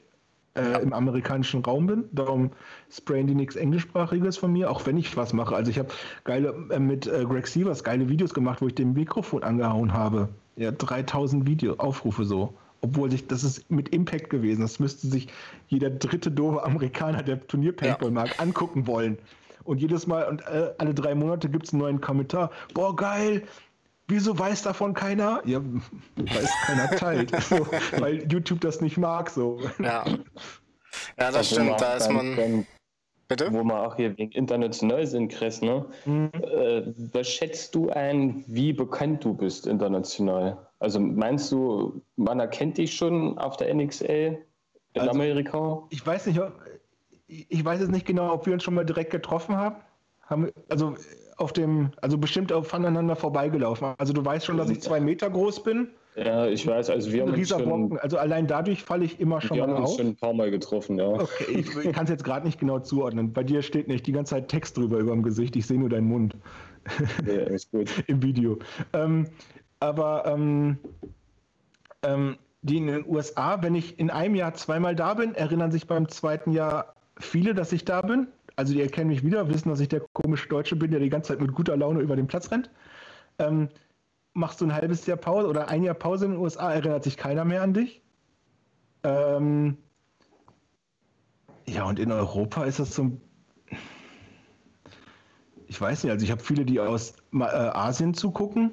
äh, im amerikanischen Raum bin. Darum sprayen die nichts Englischsprachiges von mir, auch wenn ich was mache. Also ich habe geile äh, mit äh, Greg Sievers geile Videos gemacht, wo ich dem Mikrofon angehauen habe. Ja, 3000 Video Aufrufe so. Obwohl sich, das ist mit Impact gewesen. Das müsste sich jeder dritte doofe Amerikaner, der Turnier-Paintball ja. mag, angucken wollen. Und jedes Mal und äh, alle drei Monate gibt es einen neuen Kommentar. Boah, geil, Wieso weiß davon keiner? Ja, weil es keiner teilt. so, weil YouTube das nicht mag. So. Ja. Ja, das also stimmt. Da ist man. Dann, Bitte? Wo wir auch hier wegen international sind, Chris, ne? Mhm. Äh, was schätzt du ein, wie bekannt du bist international? Also meinst du, man erkennt dich schon auf der NXL in also, Amerika? Ich weiß nicht, ich weiß jetzt nicht genau, ob wir uns schon mal direkt getroffen haben. haben also auf dem, also bestimmt voneinander vorbeigelaufen. Also du weißt schon, dass ich zwei Meter groß bin. Ja, ich weiß, also wir haben uns schon, Also allein dadurch falle ich immer schon mal auf. Wir haben uns schon ein paar Mal getroffen, ja. Okay, ich, ich kann es jetzt gerade nicht genau zuordnen. Bei dir steht nicht die ganze Zeit Text drüber über dem Gesicht. Ich sehe nur deinen Mund. Ja, ist gut. Im Video. Ähm, aber ähm, ähm, die in den USA, wenn ich in einem Jahr zweimal da bin, erinnern sich beim zweiten Jahr viele, dass ich da bin also die erkennen mich wieder, wissen, dass ich der komische Deutsche bin, der die ganze Zeit mit guter Laune über den Platz rennt. Ähm, machst du ein halbes Jahr Pause oder ein Jahr Pause in den USA, erinnert sich keiner mehr an dich. Ähm, ja, und in Europa ist das so ich weiß nicht, also ich habe viele, die aus äh, Asien zugucken,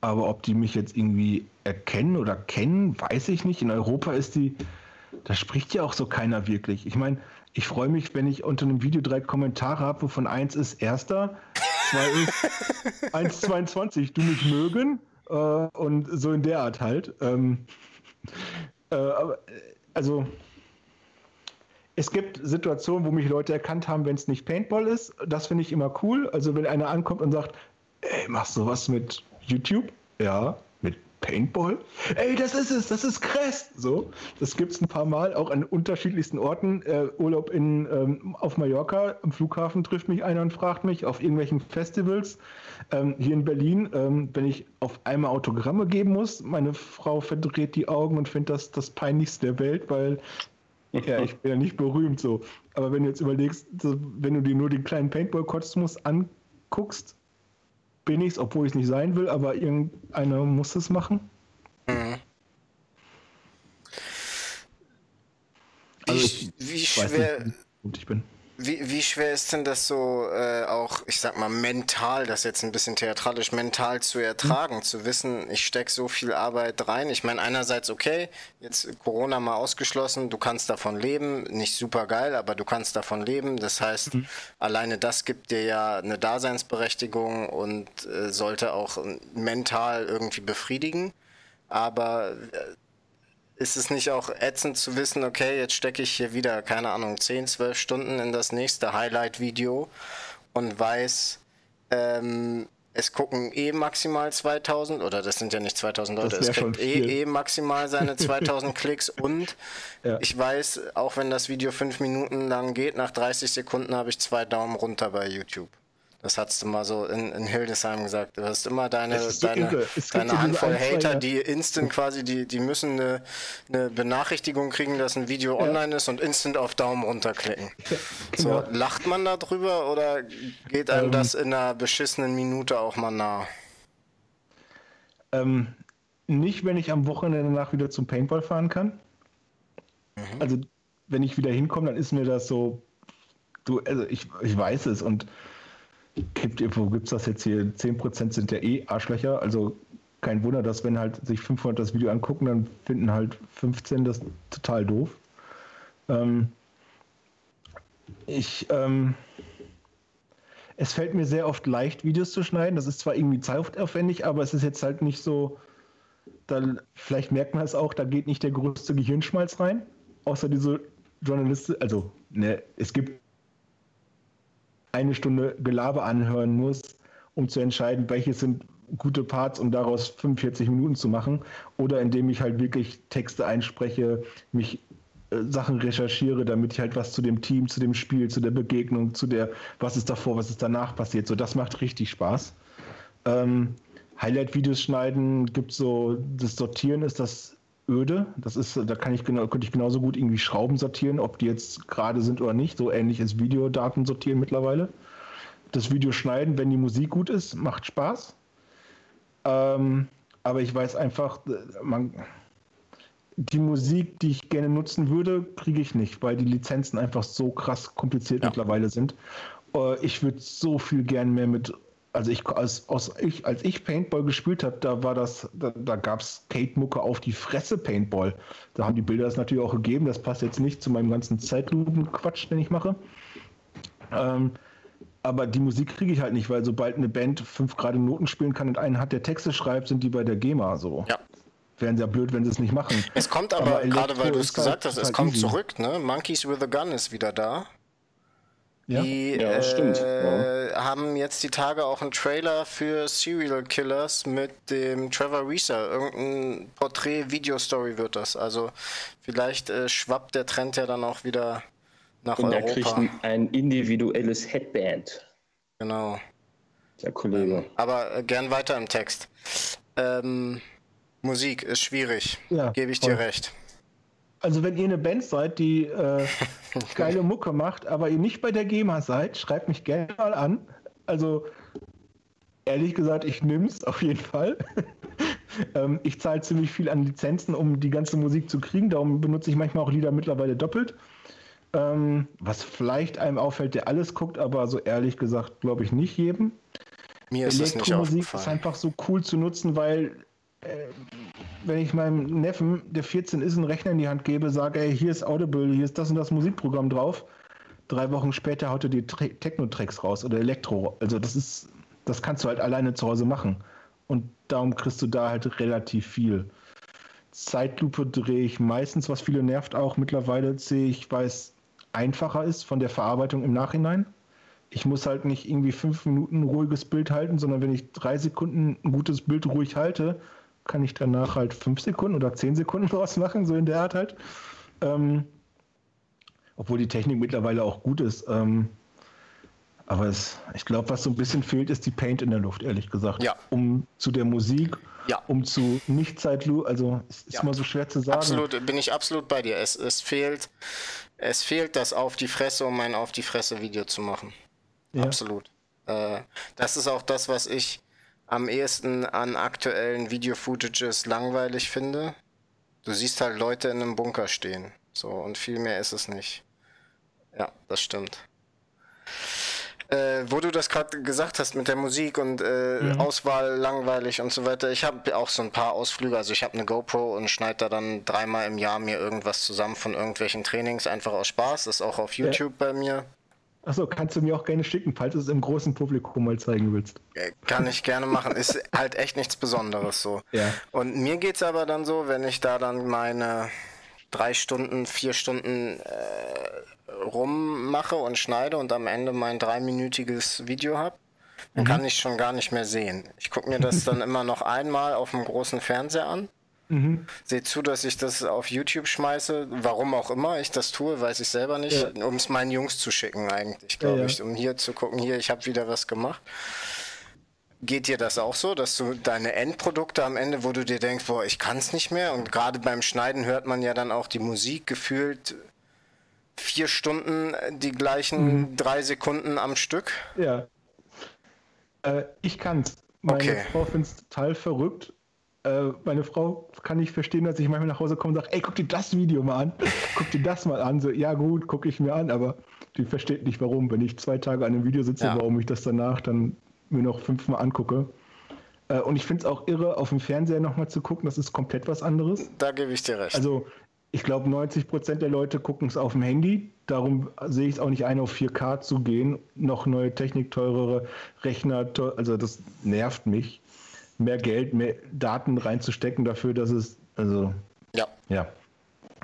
aber ob die mich jetzt irgendwie erkennen oder kennen, weiß ich nicht. In Europa ist die, da spricht ja auch so keiner wirklich. Ich meine, ich freue mich, wenn ich unter einem Video drei Kommentare habe, wovon eins ist erster, zwei ist 1,22, du mich mögen äh, und so in der Art halt. Ähm, äh, also es gibt Situationen, wo mich Leute erkannt haben, wenn es nicht Paintball ist. Das finde ich immer cool. Also wenn einer ankommt und sagt, ey, machst du was mit YouTube? Ja. Paintball? Ey, das ist es, das ist Crest. So, das gibt es ein paar Mal, auch an unterschiedlichsten Orten. Äh, Urlaub in, ähm, auf Mallorca, am Flughafen trifft mich einer und fragt mich, auf irgendwelchen Festivals. Ähm, hier in Berlin, ähm, wenn ich auf einmal Autogramme geben muss, meine Frau verdreht die Augen und findet das das Peinlichste der Welt, weil ja, ich bin ja nicht berühmt so. Aber wenn du jetzt überlegst, wenn du dir nur den kleinen Paintball-Kosmos anguckst, bin ich es, obwohl ich es nicht sein will, aber irgendeiner muss es machen. Mhm. Also ich, wie, schwer nicht, wie ich bin. Wie, wie schwer ist denn das so äh, auch, ich sag mal, mental, das jetzt ein bisschen theatralisch, mental zu ertragen, hm. zu wissen, ich stecke so viel Arbeit rein. Ich meine, einerseits okay, jetzt Corona mal ausgeschlossen, du kannst davon leben, nicht super geil, aber du kannst davon leben. Das heißt, mhm. alleine das gibt dir ja eine Daseinsberechtigung und äh, sollte auch mental irgendwie befriedigen. Aber äh, ist es nicht auch ätzend zu wissen, okay, jetzt stecke ich hier wieder, keine Ahnung, 10, 12 Stunden in das nächste Highlight-Video und weiß, ähm, es gucken eh maximal 2000 oder das sind ja nicht 2000 Leute, es kriegt eh, eh maximal seine 2000 Klicks und ja. ich weiß, auch wenn das Video fünf Minuten lang geht, nach 30 Sekunden habe ich zwei Daumen runter bei YouTube. Das hast du mal so in, in Hildesheim gesagt. Du hast immer deine, deine, deine Handvoll Hater, die instant quasi, die, die müssen eine, eine Benachrichtigung kriegen, dass ein Video ja. online ist und instant auf Daumen runterklicken. So, lacht man da drüber oder geht einem ähm, das in einer beschissenen Minute auch mal nah? Ähm, nicht, wenn ich am Wochenende danach wieder zum Paintball fahren kann. Mhm. Also, wenn ich wieder hinkomme, dann ist mir das so, du, also ich, ich weiß es und gibt, wo gibt es das jetzt hier? 10% sind ja eh Arschlöcher, also kein Wunder, dass wenn halt sich 500 das Video angucken, dann finden halt 15 das total doof. Ähm, ich, ähm, es fällt mir sehr oft leicht, Videos zu schneiden. Das ist zwar irgendwie zeitaufwendig, aber es ist jetzt halt nicht so, dann, vielleicht merkt man es auch, da geht nicht der größte Gehirnschmalz rein, außer diese Journalisten, also ne, es gibt eine Stunde Gelaber anhören muss, um zu entscheiden, welche sind gute Parts, um daraus 45 Minuten zu machen, oder indem ich halt wirklich Texte einspreche, mich äh, Sachen recherchiere, damit ich halt was zu dem Team, zu dem Spiel, zu der Begegnung, zu der, was ist davor, was ist danach passiert. So, das macht richtig Spaß. Ähm, Highlight-Videos schneiden gibt so, das Sortieren ist das öde. Das ist, da kann ich genau, könnte ich genauso gut irgendwie Schrauben sortieren, ob die jetzt gerade sind oder nicht. So ähnlich ist Videodaten sortieren mittlerweile. Das Video schneiden, wenn die Musik gut ist, macht Spaß. Ähm, aber ich weiß einfach, man, die Musik, die ich gerne nutzen würde, kriege ich nicht, weil die Lizenzen einfach so krass kompliziert ja. mittlerweile sind. Äh, ich würde so viel gern mehr mit, also ich als, als ich, als ich Paintball gespielt habe, da war das, da, da gab es Kate-Mucke auf die Fresse Paintball. Da haben die Bilder das natürlich auch gegeben. Das passt jetzt nicht zu meinem ganzen Zeitlupen-Quatsch, den ich mache. Ähm, aber die Musik kriege ich halt nicht, weil sobald eine Band fünf gerade Noten spielen kann und einen hat, der Texte schreibt, sind die bei der GEMA so. Ja. Wären sehr blöd, wenn sie es nicht machen. Es kommt aber, aber gerade weil du es gesagt halt, hast, es halt kommt easy. zurück, ne? Monkeys with a Gun ist wieder da. Ja, die ja, äh, stimmt. Ja. haben jetzt die Tage auch einen Trailer für Serial Killers mit dem Trevor Reeser. Irgendein Porträt-Video-Story wird das. Also vielleicht äh, schwappt der Trend ja dann auch wieder nach Und Europa. Und er kriegt ein, ein individuelles Headband. Genau. Der Kollege. Ähm, aber äh, gern weiter im Text. Ähm, Musik ist schwierig, ja, gebe ich voll. dir recht. Also wenn ihr eine Band seid, die äh, geile Mucke macht, aber ihr nicht bei der GEMA seid, schreibt mich gerne mal an. Also ehrlich gesagt, ich es auf jeden Fall. ähm, ich zahle ziemlich viel an Lizenzen, um die ganze Musik zu kriegen. Darum benutze ich manchmal auch Lieder mittlerweile doppelt. Ähm, was vielleicht einem auffällt, der alles guckt, aber so ehrlich gesagt, glaube ich nicht jedem. Mir ist Elektromusik ist einfach so cool zu nutzen, weil wenn ich meinem Neffen, der 14 ist, einen Rechner in die Hand gebe, sage, ey, hier ist Audible, hier ist das und das Musikprogramm drauf, drei Wochen später haut er die Techno-Tracks raus oder Elektro. Also das ist, das kannst du halt alleine zu Hause machen. Und darum kriegst du da halt relativ viel. Zeitlupe drehe ich meistens, was viele nervt auch mittlerweile, sehe ich, weiß einfacher ist von der Verarbeitung im Nachhinein. Ich muss halt nicht irgendwie fünf Minuten ruhiges Bild halten, sondern wenn ich drei Sekunden ein gutes Bild ruhig halte, kann ich danach halt fünf Sekunden oder zehn Sekunden draus machen, so in der Art halt. Ähm, obwohl die Technik mittlerweile auch gut ist. Ähm, aber es, ich glaube, was so ein bisschen fehlt, ist die Paint in der Luft, ehrlich gesagt. Ja. Um zu der Musik, ja. um zu Nicht-Zeitlu, also es ist ja. immer so schwer zu sagen. Absolut, bin ich absolut bei dir. Es, es fehlt, es fehlt das auf die Fresse, um ein auf die Fresse Video zu machen. Ja. Absolut. Äh, das ist auch das, was ich am ehesten an aktuellen Video-Footages langweilig finde. Du siehst halt Leute in einem Bunker stehen. So, und viel mehr ist es nicht. Ja, das stimmt. Äh, wo du das gerade gesagt hast mit der Musik und äh, mhm. Auswahl langweilig und so weiter. Ich habe auch so ein paar Ausflüge. Also ich habe eine GoPro und schneide da dann dreimal im Jahr mir irgendwas zusammen von irgendwelchen Trainings, einfach aus Spaß. Das ist auch auf YouTube ja. bei mir. Achso, kannst du mir auch gerne schicken, falls du es im großen Publikum mal zeigen willst. Äh, kann ich gerne machen. Ist halt echt nichts Besonderes so. Ja. Und mir geht es aber dann so, wenn ich da dann meine drei Stunden, vier Stunden äh, rummache und schneide und am Ende mein dreiminütiges Video habe, dann mhm. kann ich schon gar nicht mehr sehen. Ich gucke mir das dann immer noch einmal auf dem großen Fernseher an Mhm. Seht zu, dass ich das auf YouTube schmeiße. Warum auch immer ich das tue, weiß ich selber nicht. Ja. Um es meinen Jungs zu schicken eigentlich, glaube ja, ich. Um hier zu gucken, hier, ich habe wieder was gemacht. Geht dir das auch so, dass du deine Endprodukte am Ende, wo du dir denkst, boah, ich kann es nicht mehr und gerade beim Schneiden hört man ja dann auch die Musik gefühlt vier Stunden die gleichen mhm. drei Sekunden am Stück? Ja. Äh, ich kann's. Meine okay. Frau findet es total verrückt, äh, meine Frau kann nicht verstehen, dass ich manchmal nach Hause komme und sage, ey, guck dir das Video mal an. guck dir das mal an. So, ja gut, gucke ich mir an, aber die versteht nicht warum. Wenn ich zwei Tage an einem Video sitze, ja. warum ich das danach dann mir noch fünfmal angucke. Äh, und ich finde es auch irre, auf dem Fernseher nochmal zu gucken, das ist komplett was anderes. Da gebe ich dir recht. Also ich glaube, 90 Prozent der Leute gucken es auf dem Handy. Darum sehe ich es auch nicht ein, auf 4K zu gehen. Noch neue Technik, teurere Rechner, also das nervt mich mehr Geld, mehr Daten reinzustecken dafür, dass es, also, ja. ja.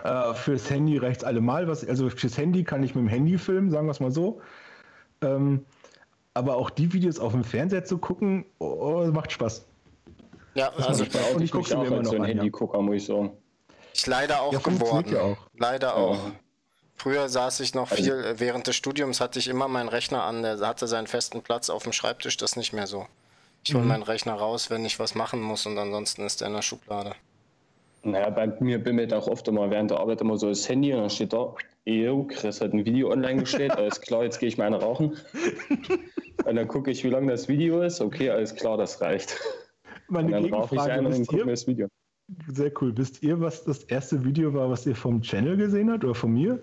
Äh, fürs Handy reicht es allemal. Was, also fürs Handy kann ich mit dem Handy filmen, sagen wir es mal so. Ähm, aber auch die Videos auf dem Fernseher zu gucken, oh, oh, macht Spaß. Ja, also ich, auch, ich gucke mir immer noch so ein Handygucker, muss ich sagen. Ich leider auch ja, geworden. Ja auch. Leider auch. Früher saß ich noch also viel, also, während des Studiums hatte ich immer meinen Rechner an, der hatte seinen festen Platz auf dem Schreibtisch, das nicht mehr so. Ich hole mhm. meinen Rechner raus, wenn ich was machen muss und ansonsten ist er in der Schublade. Naja, bei mir bimmelt auch oft immer während der Arbeit immer so das Handy und dann steht da, Ew, Chris hat ein Video online gestellt, alles klar, jetzt gehe ich mal eine rauchen. und dann gucke ich, wie lang das Video ist. Okay, alles klar, das reicht. Meine und dann rauche ich ein und gucke mir das Video. Sehr cool. Wisst ihr, was das erste Video war, was ihr vom Channel gesehen habt oder von mir?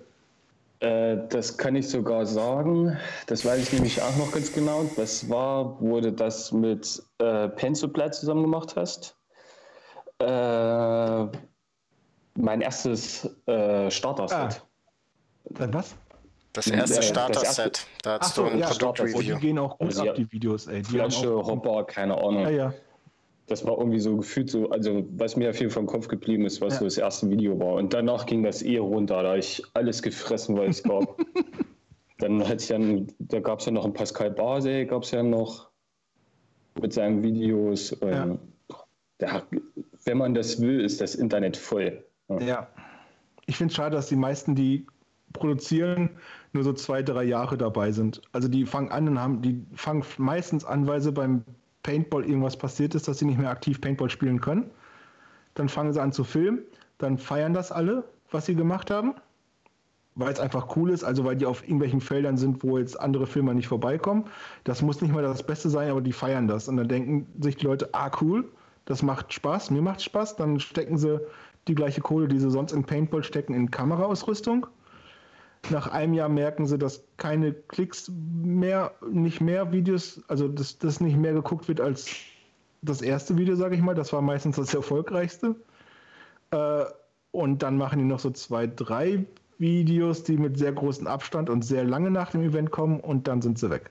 Äh, das kann ich sogar sagen. Das weiß ich nämlich auch noch ganz genau. Das war, wo du das mit äh, Pensupply zusammen gemacht hast. Äh, mein erstes äh, Starter-Set. Ah. Was? Das erste Starter-Set. Da hast so, du ein ja, Produkt-Review. Die gehen auch gut also, ab, die Videos. Ey. Die Flasche, Hopper, keine Ahnung. Ja, ja. Das war irgendwie so gefühlt so, also was mir viel vom Kopf geblieben ist, was ja. so das erste Video war. Und danach ging das eh runter, da ich alles gefressen, weil es gab. dann hatte ich dann, da gab es ja noch einen Pascal Base, gab es ja noch mit seinen Videos. Ja. Der, wenn man das will, ist das Internet voll. Ja. ja. Ich finde es schade, dass die meisten, die produzieren, nur so zwei, drei Jahre dabei sind. Also die fangen an und haben, die fangen meistens an, weil sie beim Paintball irgendwas passiert ist, dass sie nicht mehr aktiv Paintball spielen können. Dann fangen sie an zu filmen, dann feiern das alle, was sie gemacht haben, weil es einfach cool ist, also weil die auf irgendwelchen Feldern sind, wo jetzt andere Filmer nicht vorbeikommen. Das muss nicht mal das Beste sein, aber die feiern das. Und dann denken sich die Leute, ah cool, das macht Spaß, mir macht Spaß, dann stecken sie die gleiche Kohle, die sie sonst in Paintball stecken, in Kameraausrüstung. Nach einem Jahr merken sie, dass keine Klicks mehr, nicht mehr Videos, also dass das nicht mehr geguckt wird als das erste Video, sage ich mal. Das war meistens das erfolgreichste. Äh, und dann machen die noch so zwei, drei Videos, die mit sehr großem Abstand und sehr lange nach dem Event kommen und dann sind sie weg.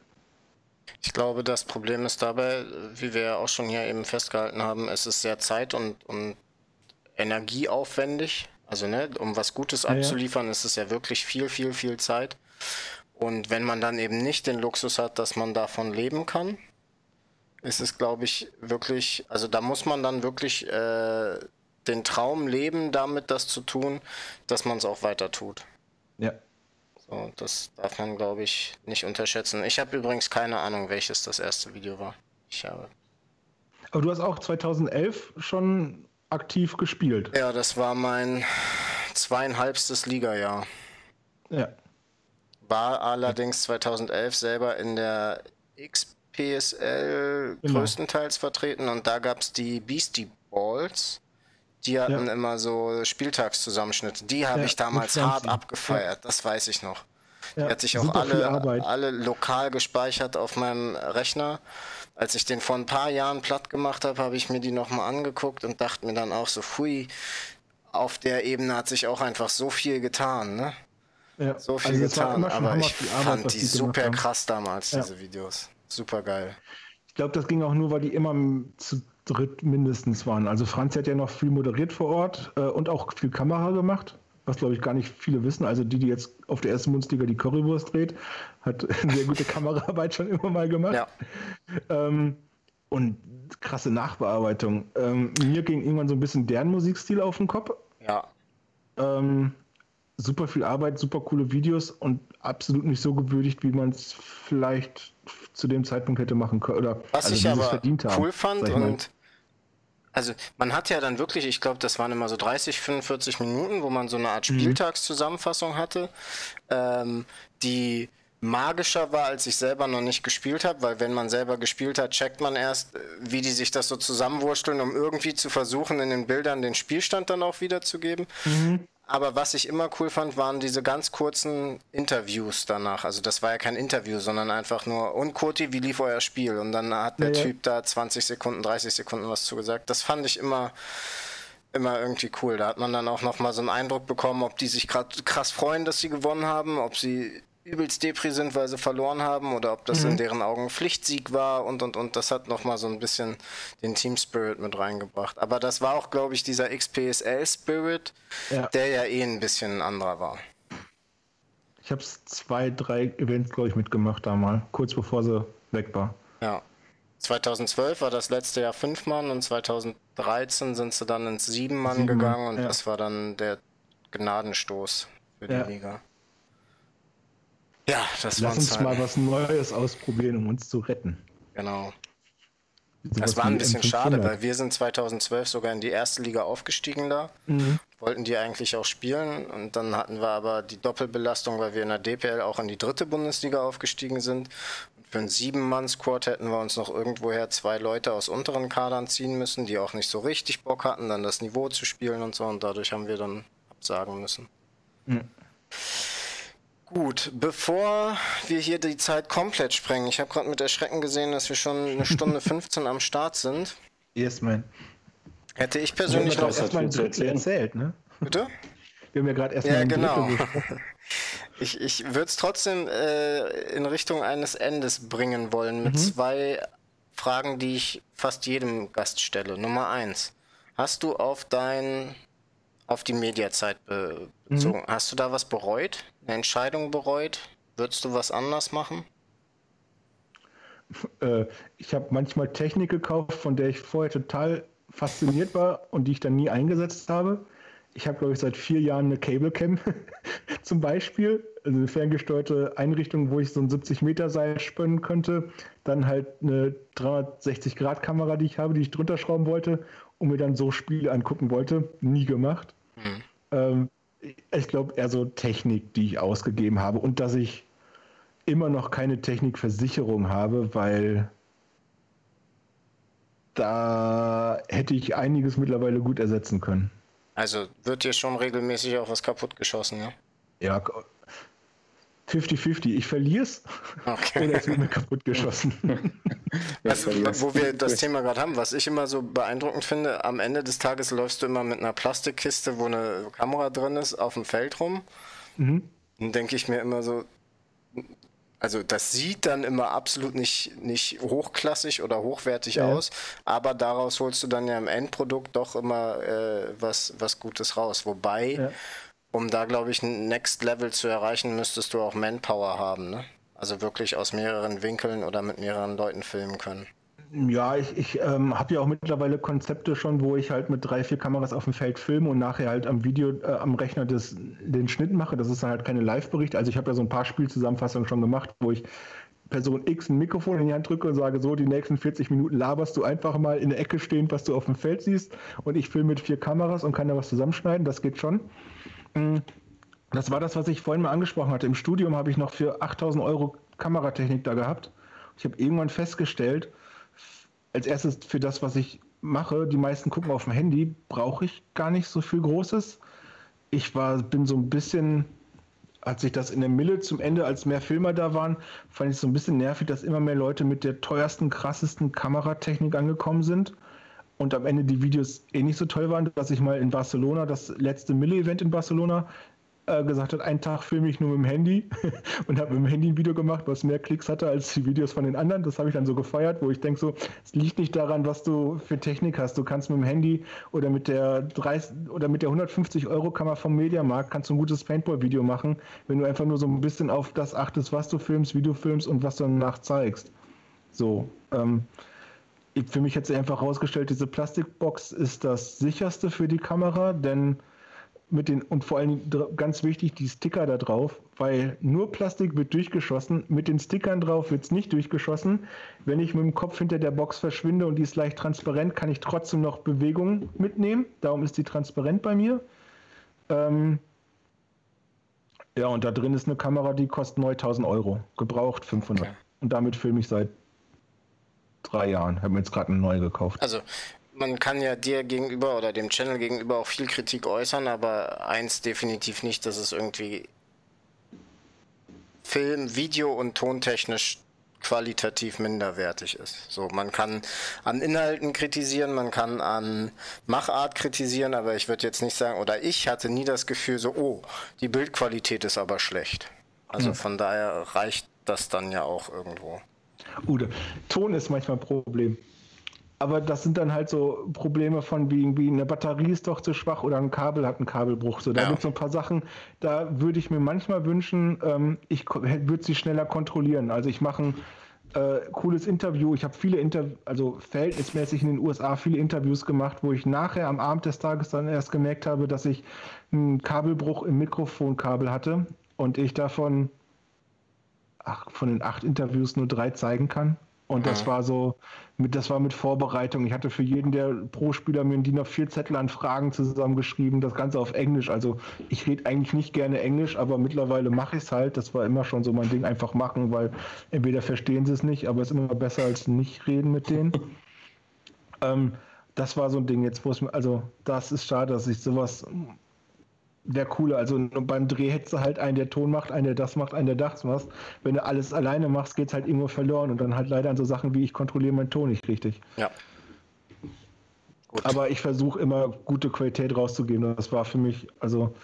Ich glaube, das Problem ist dabei, wie wir auch schon hier eben festgehalten haben, es ist sehr zeit- und, und energieaufwendig. Also, ne, um was Gutes abzuliefern, ja. ist es ja wirklich viel, viel, viel Zeit. Und wenn man dann eben nicht den Luxus hat, dass man davon leben kann, ist es, glaube ich, wirklich, also da muss man dann wirklich äh, den Traum leben, damit das zu tun, dass man es auch weiter tut. Ja. So, das darf man, glaube ich, nicht unterschätzen. Ich habe übrigens keine Ahnung, welches das erste Video war. Ich habe. Aber du hast auch 2011 schon aktiv gespielt. Ja, das war mein zweieinhalbstes Liga-Jahr. Ja. War allerdings 2011 selber in der XPSL genau. größtenteils vertreten und da gab es die Beastie Balls. Die hatten ja. immer so Spieltagszusammenschnitte. Die habe ja, ich damals hart abgefeiert, ja. das weiß ich noch. Die hat sich auch alle, alle lokal gespeichert auf meinem Rechner als ich den vor ein paar Jahren platt gemacht habe, habe ich mir die nochmal angeguckt und dachte mir dann auch so, hui, auf der Ebene hat sich auch einfach so viel getan, ne? Ja. So viel also getan, aber ich Arbeit, fand die, die super krass damals, ja. diese Videos. Super geil. Ich glaube, das ging auch nur, weil die immer zu dritt mindestens waren. Also Franz hat ja noch viel moderiert vor Ort äh, und auch viel Kamera gemacht was glaube ich gar nicht viele wissen. Also die, die jetzt auf der ersten Bundesliga die Currywurst dreht, hat eine sehr gute Kameraarbeit schon immer mal gemacht. Ja. Ähm, und krasse Nachbearbeitung. Ähm, mir ging irgendwann so ein bisschen deren Musikstil auf den Kopf. Ja. Ähm, super viel Arbeit, super coole Videos und absolut nicht so gewürdigt, wie man es vielleicht zu dem Zeitpunkt hätte machen können. Oder was also ich aber cool fand und also man hat ja dann wirklich, ich glaube, das waren immer so 30, 45 Minuten, wo man so eine Art mhm. Spieltagszusammenfassung hatte, ähm, die magischer war, als ich selber noch nicht gespielt habe, weil wenn man selber gespielt hat, checkt man erst, äh, wie die sich das so zusammenwursteln, um irgendwie zu versuchen, in den Bildern den Spielstand dann auch wiederzugeben. Mhm. Aber was ich immer cool fand, waren diese ganz kurzen Interviews danach. Also das war ja kein Interview, sondern einfach nur, und Koti, wie lief euer Spiel? Und dann hat der ja, Typ da 20 Sekunden, 30 Sekunden was zugesagt. Das fand ich immer, immer irgendwie cool. Da hat man dann auch nochmal so einen Eindruck bekommen, ob die sich gerade krass freuen, dass sie gewonnen haben, ob sie übelst Depri sind, weil sie verloren haben oder ob das mhm. in deren Augen Pflichtsieg war und und und das hat nochmal so ein bisschen den Team Spirit mit reingebracht. Aber das war auch, glaube ich, dieser XPSL Spirit, ja. der ja eh ein bisschen ein anderer war. Ich habe zwei, drei Events, glaube ich, mitgemacht damals, kurz bevor sie weg war. Ja. 2012 war das letzte Jahr fünf Mann und 2013 sind sie dann ins sieben Mann sieben gegangen und ja. das war dann der Gnadenstoß für die ja. Liga. Ja, das war Lass uns mal was Neues ausprobieren, um uns zu retten. Genau. Das war ein bisschen schade, weil wir sind 2012 sogar in die erste Liga aufgestiegen da. Mhm. Wollten die eigentlich auch spielen und dann hatten wir aber die Doppelbelastung, weil wir in der DPL auch in die dritte Bundesliga aufgestiegen sind. Und für einen Sieben-Mann-Squad hätten wir uns noch irgendwoher zwei Leute aus unteren Kadern ziehen müssen, die auch nicht so richtig Bock hatten, dann das Niveau zu spielen und so. Und dadurch haben wir dann absagen müssen. Mhm. Gut, bevor wir hier die Zeit komplett sprengen, ich habe gerade mit Erschrecken gesehen, dass wir schon eine Stunde 15 am Start sind. Yes, man. Hätte ich persönlich noch erstmal ein Drittel erzählt, ne? Bitte? Wir haben ja gerade erstmal ja, genau. Ich, ich würde es trotzdem äh, in Richtung eines Endes bringen wollen mit mhm. zwei Fragen, die ich fast jedem Gast stelle. Nummer eins. Hast du auf dein auf die Mediazeit be bezogen. Mhm. Hast du da was bereut? Eine Entscheidung bereut? Würdest du was anders machen? Äh, ich habe manchmal Technik gekauft, von der ich vorher total fasziniert war und die ich dann nie eingesetzt habe. Ich habe, glaube ich, seit vier Jahren eine Cable Cam zum Beispiel, also eine ferngesteuerte Einrichtung, wo ich so ein 70 Meter Seil spannen könnte. Dann halt eine 360 Grad Kamera, die ich habe, die ich drunter schrauben wollte und mir dann so Spiele angucken wollte. Nie gemacht. Mhm. Ähm, ich glaube eher so Technik, die ich ausgegeben habe und dass ich immer noch keine Technikversicherung habe, weil da hätte ich einiges mittlerweile gut ersetzen können. Also wird dir schon regelmäßig auch was kaputt geschossen, ja? Ja, 50-50. Ich verliere es okay. oder es wird mir kaputt geschossen. also, wo wir das Thema gerade haben, was ich immer so beeindruckend finde, am Ende des Tages läufst du immer mit einer Plastikkiste, wo eine Kamera drin ist, auf dem Feld rum. Mhm. Dann denke ich mir immer so, also das sieht dann immer absolut nicht, nicht hochklassig oder hochwertig ja. aus, aber daraus holst du dann ja im Endprodukt doch immer äh, was, was Gutes raus. Wobei ja um da, glaube ich, ein Next Level zu erreichen, müsstest du auch Manpower haben, ne? Also wirklich aus mehreren Winkeln oder mit mehreren Leuten filmen können. Ja, ich, ich ähm, habe ja auch mittlerweile Konzepte schon, wo ich halt mit drei, vier Kameras auf dem Feld filme und nachher halt am Video, äh, am Rechner des, den Schnitt mache. Das ist dann halt keine Live-Bericht. Also ich habe ja so ein paar Spielzusammenfassungen schon gemacht, wo ich Person X ein Mikrofon in die Hand drücke und sage, so, die nächsten 40 Minuten laberst du einfach mal in der Ecke stehend, was du auf dem Feld siehst. Und ich filme mit vier Kameras und kann da was zusammenschneiden. Das geht schon. Das war das, was ich vorhin mal angesprochen hatte. Im Studium habe ich noch für 8000 Euro Kameratechnik da gehabt. Ich habe irgendwann festgestellt, als erstes für das, was ich mache, die meisten gucken auf dem Handy, brauche ich gar nicht so viel Großes. Ich war, bin so ein bisschen, als ich das in der Mille zum Ende, als mehr Filmer da waren, fand ich es so ein bisschen nervig, dass immer mehr Leute mit der teuersten, krassesten Kameratechnik angekommen sind und am Ende die Videos eh nicht so toll waren, dass ich mal in Barcelona, das letzte Mille-Event in Barcelona, äh, gesagt hat, einen Tag filme ich nur mit dem Handy und habe mit dem Handy ein Video gemacht, was mehr Klicks hatte als die Videos von den anderen. Das habe ich dann so gefeiert, wo ich denke so, es liegt nicht daran, was du für Technik hast. Du kannst mit dem Handy oder mit der 30 oder mit der 150 Euro Kamera vom Mediamarkt kannst du ein gutes Paintball-Video machen, wenn du einfach nur so ein bisschen auf das achtest, was du filmst, wie du filmst und was du danach zeigst. So. Ähm, für mich hat sich einfach herausgestellt, diese Plastikbox ist das sicherste für die Kamera, denn mit den und vor allem ganz wichtig die Sticker da drauf, weil nur Plastik wird durchgeschossen, mit den Stickern drauf wird es nicht durchgeschossen. Wenn ich mit dem Kopf hinter der Box verschwinde und die ist leicht transparent, kann ich trotzdem noch Bewegung mitnehmen. Darum ist die transparent bei mir. Ähm ja, und da drin ist eine Kamera, die kostet 9000 Euro, gebraucht 500. Okay. Und damit filme ich seit drei Jahren. Ich habe mir jetzt gerade eine neue gekauft. Also, man kann ja dir gegenüber oder dem Channel gegenüber auch viel Kritik äußern, aber eins definitiv nicht, dass es irgendwie Film, Video und tontechnisch qualitativ minderwertig ist. So, man kann an Inhalten kritisieren, man kann an Machart kritisieren, aber ich würde jetzt nicht sagen, oder ich hatte nie das Gefühl so, oh, die Bildqualität ist aber schlecht. Also hm. von daher reicht das dann ja auch irgendwo. Ude, Ton ist manchmal ein Problem. Aber das sind dann halt so Probleme von wie irgendwie eine Batterie ist doch zu schwach oder ein Kabel hat einen Kabelbruch. So, da ja. gibt es so ein paar Sachen, da würde ich mir manchmal wünschen, ähm, ich würde sie schneller kontrollieren. Also ich mache äh, cooles Interview. Ich habe viele Interviews, also verhältnismäßig in den USA viele Interviews gemacht, wo ich nachher am Abend des Tages dann erst gemerkt habe, dass ich einen Kabelbruch im Mikrofonkabel hatte und ich davon ach, von den acht Interviews nur drei zeigen kann. Und das mhm. war so, mit, das war mit Vorbereitung. Ich hatte für jeden der Pro-Spieler mir einen DIN A4 Zettel an Fragen zusammengeschrieben, das Ganze auf Englisch. Also ich rede eigentlich nicht gerne Englisch, aber mittlerweile mache ich es halt. Das war immer schon so mein Ding, einfach machen, weil entweder verstehen sie es nicht, aber es ist immer besser als nicht reden mit denen. ähm, das war so ein Ding jetzt, wo es mir, also das ist schade, dass ich sowas der coole. Also beim Dreh hättest du halt einen, der Ton macht, einen, der das macht, einen, der das macht. Wenn du alles alleine machst, geht es halt irgendwo verloren und dann halt leider an so Sachen wie ich kontrolliere meinen Ton nicht richtig. Ja. Gut. Aber ich versuche immer gute Qualität rauszugeben. Das war für mich, also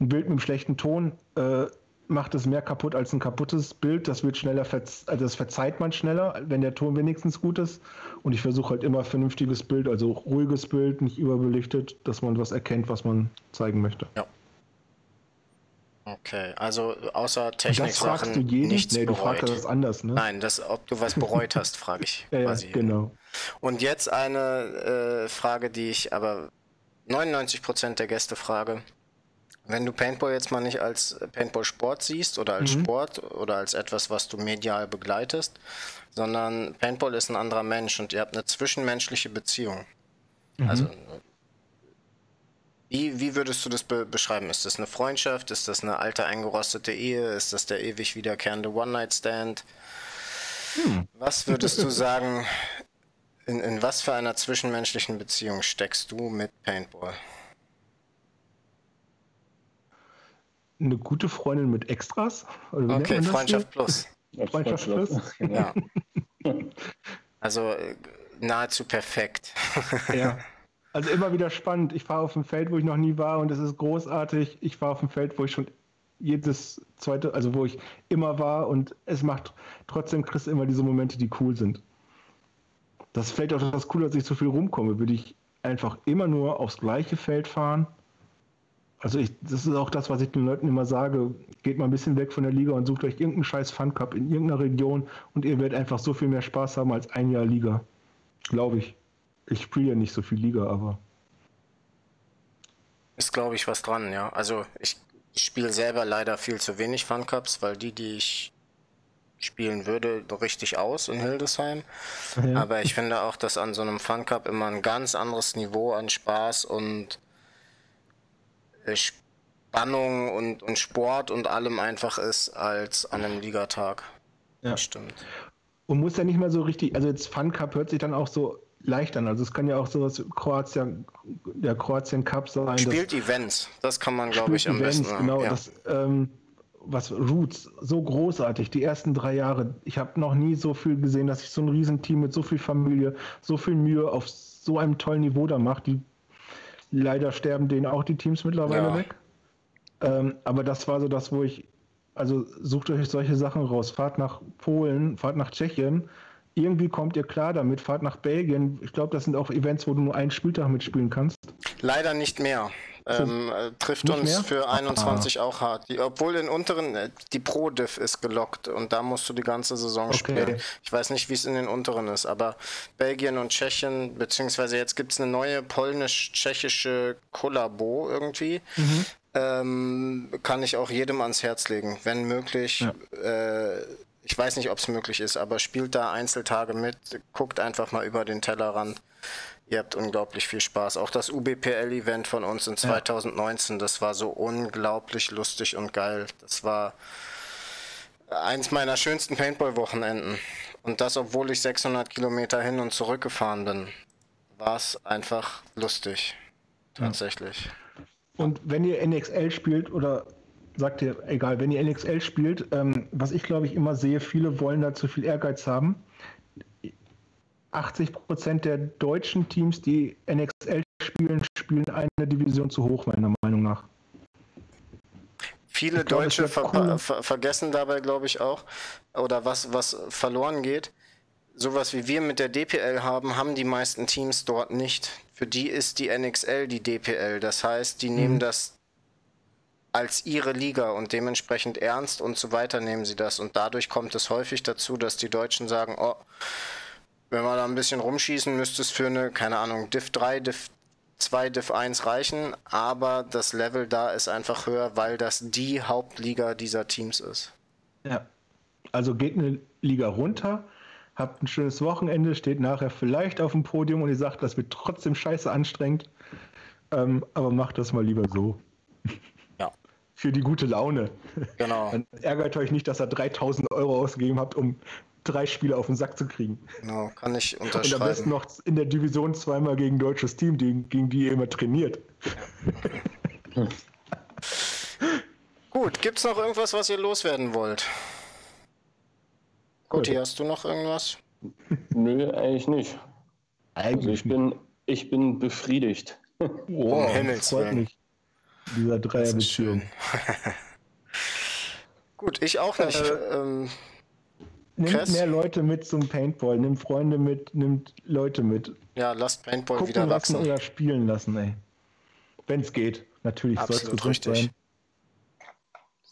ein Bild mit einem schlechten Ton äh, macht es mehr kaputt als ein kaputtes Bild. Das wird schneller, also das verzeiht man schneller, wenn der Ton wenigstens gut ist. Und ich versuche halt immer vernünftiges Bild, also ruhiges Bild, nicht überbelichtet, dass man was erkennt, was man zeigen möchte. Ja. Okay, also außer Technik das fragst du jeden? nichts nee, du fragst das anders, ne? Nein, das, ob du was bereut hast, frage ich ja, quasi. Ja, genau. Und jetzt eine äh, Frage, die ich aber 99% der Gäste frage. Wenn du Paintball jetzt mal nicht als Paintball-Sport siehst oder als mhm. Sport oder als etwas, was du medial begleitest, sondern Paintball ist ein anderer Mensch und ihr habt eine zwischenmenschliche Beziehung. Mhm. Also wie, wie würdest du das be beschreiben? Ist das eine Freundschaft? Ist das eine alte eingerostete Ehe? Ist das der ewig wiederkehrende One-Night-Stand? Hm. Was würdest du sagen, in, in was für einer zwischenmenschlichen Beziehung steckst du mit Paintball? Eine gute Freundin mit Extras? okay, Freundschaft plus. Freundschaft plus. Ja. Also äh, nahezu perfekt. ja. Also immer wieder spannend. Ich fahre auf dem Feld, wo ich noch nie war und es ist großartig. Ich fahre auf dem Feld, wo ich schon jedes zweite, also wo ich immer war und es macht trotzdem du immer diese Momente, die cool sind. Das ist vielleicht auch das Coole, dass ich so viel rumkomme. Würde ich einfach immer nur aufs gleiche Feld fahren also ich, das ist auch das, was ich den Leuten immer sage. Geht mal ein bisschen weg von der Liga und sucht euch irgendeinen scheiß Fun Cup in irgendeiner Region und ihr werdet einfach so viel mehr Spaß haben als ein Jahr Liga. Glaube ich. Ich spiele ja nicht so viel Liga, aber. Ist, glaube ich, was dran, ja. Also ich, ich spiele selber leider viel zu wenig Fun Cups, weil die, die ich spielen würde, richtig aus in Hildesheim. Ja. Aber ich finde auch, dass an so einem Fun Cup immer ein ganz anderes Niveau an Spaß und Spannung und, und Sport und allem einfach ist als an einem Ligatag. Ja. stimmt. Und muss ja nicht mehr so richtig, also jetzt Fun Cup hört sich dann auch so leicht an. Also es kann ja auch sowas Kroatien, der Kroatien Cup sein. Spielt Events, das kann man glaube ich am Events, besten. Genau, ja. das, ähm, was Roots, so großartig, die ersten drei Jahre. Ich habe noch nie so viel gesehen, dass sich so ein Riesenteam mit so viel Familie, so viel Mühe auf so einem tollen Niveau da macht. Die Leider sterben denen auch die Teams mittlerweile ja. weg. Ähm, aber das war so das, wo ich, also sucht euch solche Sachen raus. Fahrt nach Polen, fahrt nach Tschechien. Irgendwie kommt ihr klar damit, fahrt nach Belgien. Ich glaube, das sind auch Events, wo du nur einen Spieltag mitspielen kannst. Leider nicht mehr ähm, äh, trifft uns mehr? für 21 ah. auch hart. Die, obwohl den unteren, äh, die Pro-Diff ist gelockt und da musst du die ganze Saison okay. spielen. Ich weiß nicht, wie es in den unteren ist, aber Belgien und Tschechien, beziehungsweise jetzt gibt es eine neue polnisch-tschechische Kollabo irgendwie. Mhm. Ähm, kann ich auch jedem ans Herz legen, wenn möglich. Ja. Äh, ich weiß nicht, ob es möglich ist, aber spielt da Einzeltage mit, guckt einfach mal über den Tellerrand. Ihr habt unglaublich viel Spaß. Auch das UBPL-Event von uns in 2019, ja. das war so unglaublich lustig und geil. Das war eins meiner schönsten Paintball-Wochenenden. Und das, obwohl ich 600 Kilometer hin und zurück gefahren bin, war es einfach lustig. Tatsächlich. Und wenn ihr NXL spielt oder sagt ihr, egal, wenn ihr NXL spielt, ähm, was ich glaube ich immer sehe, viele wollen da zu viel Ehrgeiz haben. 80 Prozent der deutschen Teams, die NXL spielen, spielen eine Division zu hoch, meiner Meinung nach. Viele glaub, Deutsche ver cool. ver vergessen dabei, glaube ich, auch, oder was, was verloren geht. Sowas wie wir mit der DPL haben, haben die meisten Teams dort nicht. Für die ist die NXL die DPL. Das heißt, die mhm. nehmen das als ihre Liga und dementsprechend ernst und so weiter nehmen sie das. Und dadurch kommt es häufig dazu, dass die Deutschen sagen, oh, wenn wir da ein bisschen rumschießen, müsste es für eine, keine Ahnung, Div 3, Div 2, Div 1 reichen, aber das Level da ist einfach höher, weil das die Hauptliga dieser Teams ist. Ja, also geht eine Liga runter, habt ein schönes Wochenende, steht nachher vielleicht auf dem Podium und ihr sagt, das wird trotzdem scheiße anstrengend, ähm, aber macht das mal lieber so für die gute Laune. Genau. Dann ärgert euch nicht, dass ihr 3000 Euro ausgegeben habt, um drei Spiele auf den Sack zu kriegen. Genau, kann ich unterschreiben. Und am besten noch in der Division zweimal gegen deutsches Team, gegen die ihr immer trainiert. Gut, gibt's noch irgendwas, was ihr loswerden wollt? Guti, hast du noch irgendwas? Nö, eigentlich nicht. Eigentlich also ich, bin, ich bin befriedigt. Oh, um Himmels Willen dieser Dreierbeziehung. Gut, ich auch nicht. Äh, ähm, nimmt Chris? mehr Leute mit zum Paintball, nimmt Freunde mit, nimmt Leute mit. Ja, lasst Paintball Gucken wieder wachsen. lassen oder spielen lassen, ey. Wenn es geht. Natürlich soll es gesund richtig. sein.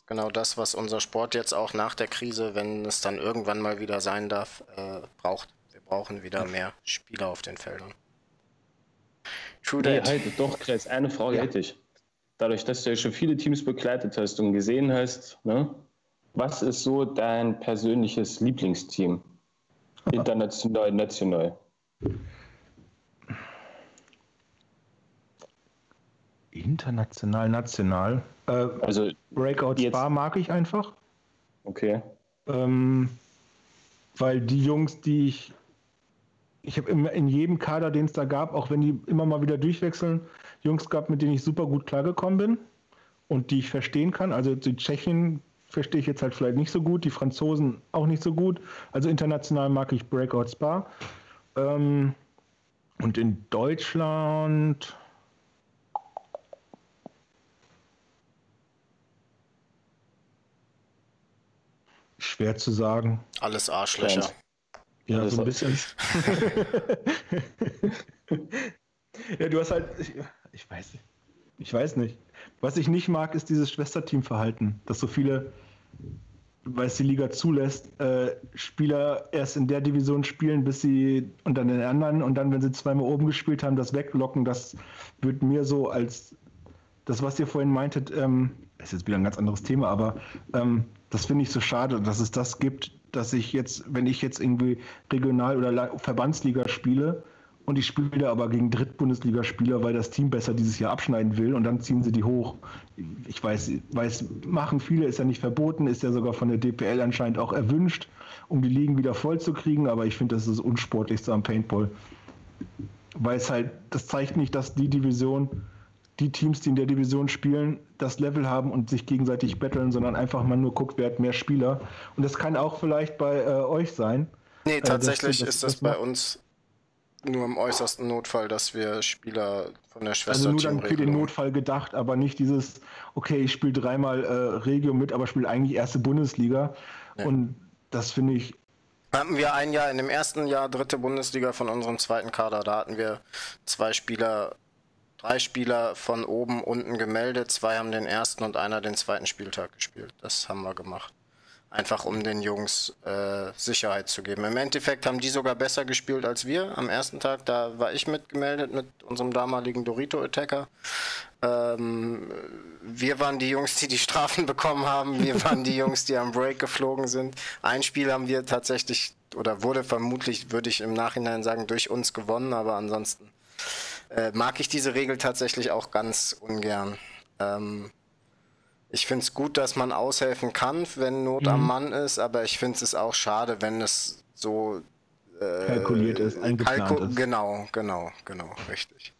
Genau das, was unser Sport jetzt auch nach der Krise, wenn es dann irgendwann mal wieder sein darf, äh, braucht. Wir brauchen wieder mehr Spieler auf den Feldern. True nee, halt, doch, Chris, eine Frage ja. hätte ich dadurch, dass du ja schon viele Teams begleitet hast und gesehen hast, ne, was ist so dein persönliches Lieblingsteam? International, national? International, national. Äh, also Breakout jetzt, Spa mag ich einfach. Okay. Ähm, weil die Jungs, die ich ich habe in jedem Kader, den es da gab, auch wenn die immer mal wieder durchwechseln, Jungs gehabt, mit denen ich super gut klargekommen bin und die ich verstehen kann. Also die Tschechen verstehe ich jetzt halt vielleicht nicht so gut, die Franzosen auch nicht so gut. Also international mag ich Breakout Spa. Ähm, und in Deutschland. Schwer zu sagen. Alles Arschlöcher. Ja, ja so ein bisschen. ja, du hast halt, ich, ich, weiß nicht. Ich weiß nicht. Was ich nicht mag, ist dieses Schwesterteamverhalten, dass so viele, weil es die Liga zulässt, äh, Spieler erst in der Division spielen, bis sie und dann in der anderen und dann, wenn sie zweimal oben gespielt haben, das weglocken. Das wird mir so als das, was ihr vorhin meintet, ähm, ist jetzt wieder ein ganz anderes Thema, aber ähm, das finde ich so schade, dass es das gibt, dass ich jetzt, wenn ich jetzt irgendwie Regional- oder Verbandsliga spiele und ich spiele aber gegen Drittbundesligaspieler, weil das Team besser dieses Jahr abschneiden will und dann ziehen sie die hoch. Ich weiß, weiß, machen viele, ist ja nicht verboten, ist ja sogar von der DPL anscheinend auch erwünscht, um die Ligen wieder voll zu kriegen, aber ich finde, das ist das Unsportlichste am Paintball. Weil es halt, das zeigt nicht, dass die Division die Teams, die in der Division spielen, das Level haben und sich gegenseitig betteln, sondern einfach mal nur guckt, wer hat mehr Spieler. Und das kann auch vielleicht bei äh, euch sein. Nee, tatsächlich äh, das, ist das, das bei uns nur im äußersten Notfall, dass wir Spieler von der Schwester Also nur dann für den Notfall gedacht, aber nicht dieses, okay, ich spiele dreimal äh, Regio mit, aber spiele eigentlich erste Bundesliga. Nee. Und das finde ich. Hatten wir ein Jahr in dem ersten Jahr dritte Bundesliga von unserem zweiten Kader, da hatten wir zwei Spieler drei Spieler von oben unten gemeldet, zwei haben den ersten und einer den zweiten Spieltag gespielt. Das haben wir gemacht. Einfach um den Jungs äh, Sicherheit zu geben. Im Endeffekt haben die sogar besser gespielt als wir. Am ersten Tag, da war ich mitgemeldet mit unserem damaligen Dorito-Attacker. Ähm, wir waren die Jungs, die die Strafen bekommen haben. Wir waren die Jungs, die am Break geflogen sind. Ein Spiel haben wir tatsächlich, oder wurde vermutlich, würde ich im Nachhinein sagen, durch uns gewonnen, aber ansonsten äh, mag ich diese Regel tatsächlich auch ganz ungern. Ähm, ich finde es gut, dass man aushelfen kann, wenn Not mhm. am Mann ist, aber ich finde es auch schade, wenn es so äh, kalkuliert ist, eingeplant kalku ist. Genau, genau, genau, richtig.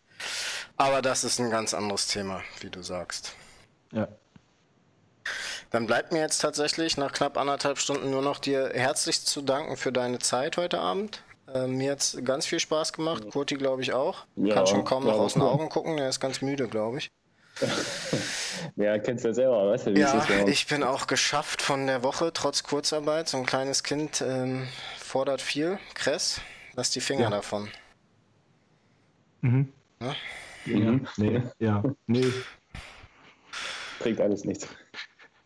Aber das ist ein ganz anderes Thema, wie du sagst. Ja. Dann bleibt mir jetzt tatsächlich nach knapp anderthalb Stunden nur noch dir herzlich zu danken für deine Zeit heute Abend. Äh, mir hat es ganz viel Spaß gemacht. Kurti, glaube ich, auch. Ja, Kann schon kaum noch aus den Augen gucken. Er ist ganz müde, glaube ich. ja, kennst du ja selber, weißt du, wie ja, es ich bin auch geschafft von der Woche, trotz Kurzarbeit. So ein kleines Kind ähm, fordert viel. Kress, lass die Finger ja. davon. Mhm. Ja? Mhm. Nee, ja, nee. Bringt alles nichts.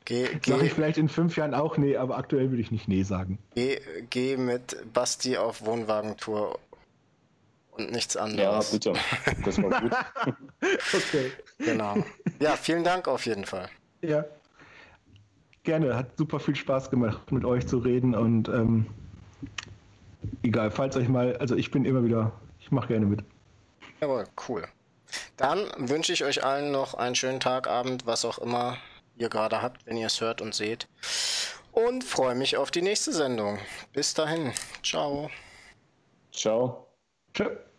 Geh, geh, Sag ich vielleicht in fünf Jahren auch nee, aber aktuell würde ich nicht nee sagen. Geh, geh mit Basti auf Wohnwagentour und nichts anderes. Ja, bitte. Das war gut. okay. Genau. Ja, vielen Dank auf jeden Fall. Ja. Gerne. Hat super viel Spaß gemacht, mit euch zu reden und ähm, egal, falls euch mal, also ich bin immer wieder, ich mache gerne mit. Jawohl, cool. Dann wünsche ich euch allen noch einen schönen Tag, Abend, was auch immer ihr gerade habt, wenn ihr es hört und seht. Und freue mich auf die nächste Sendung. Bis dahin. Ciao. Ciao. Tschö.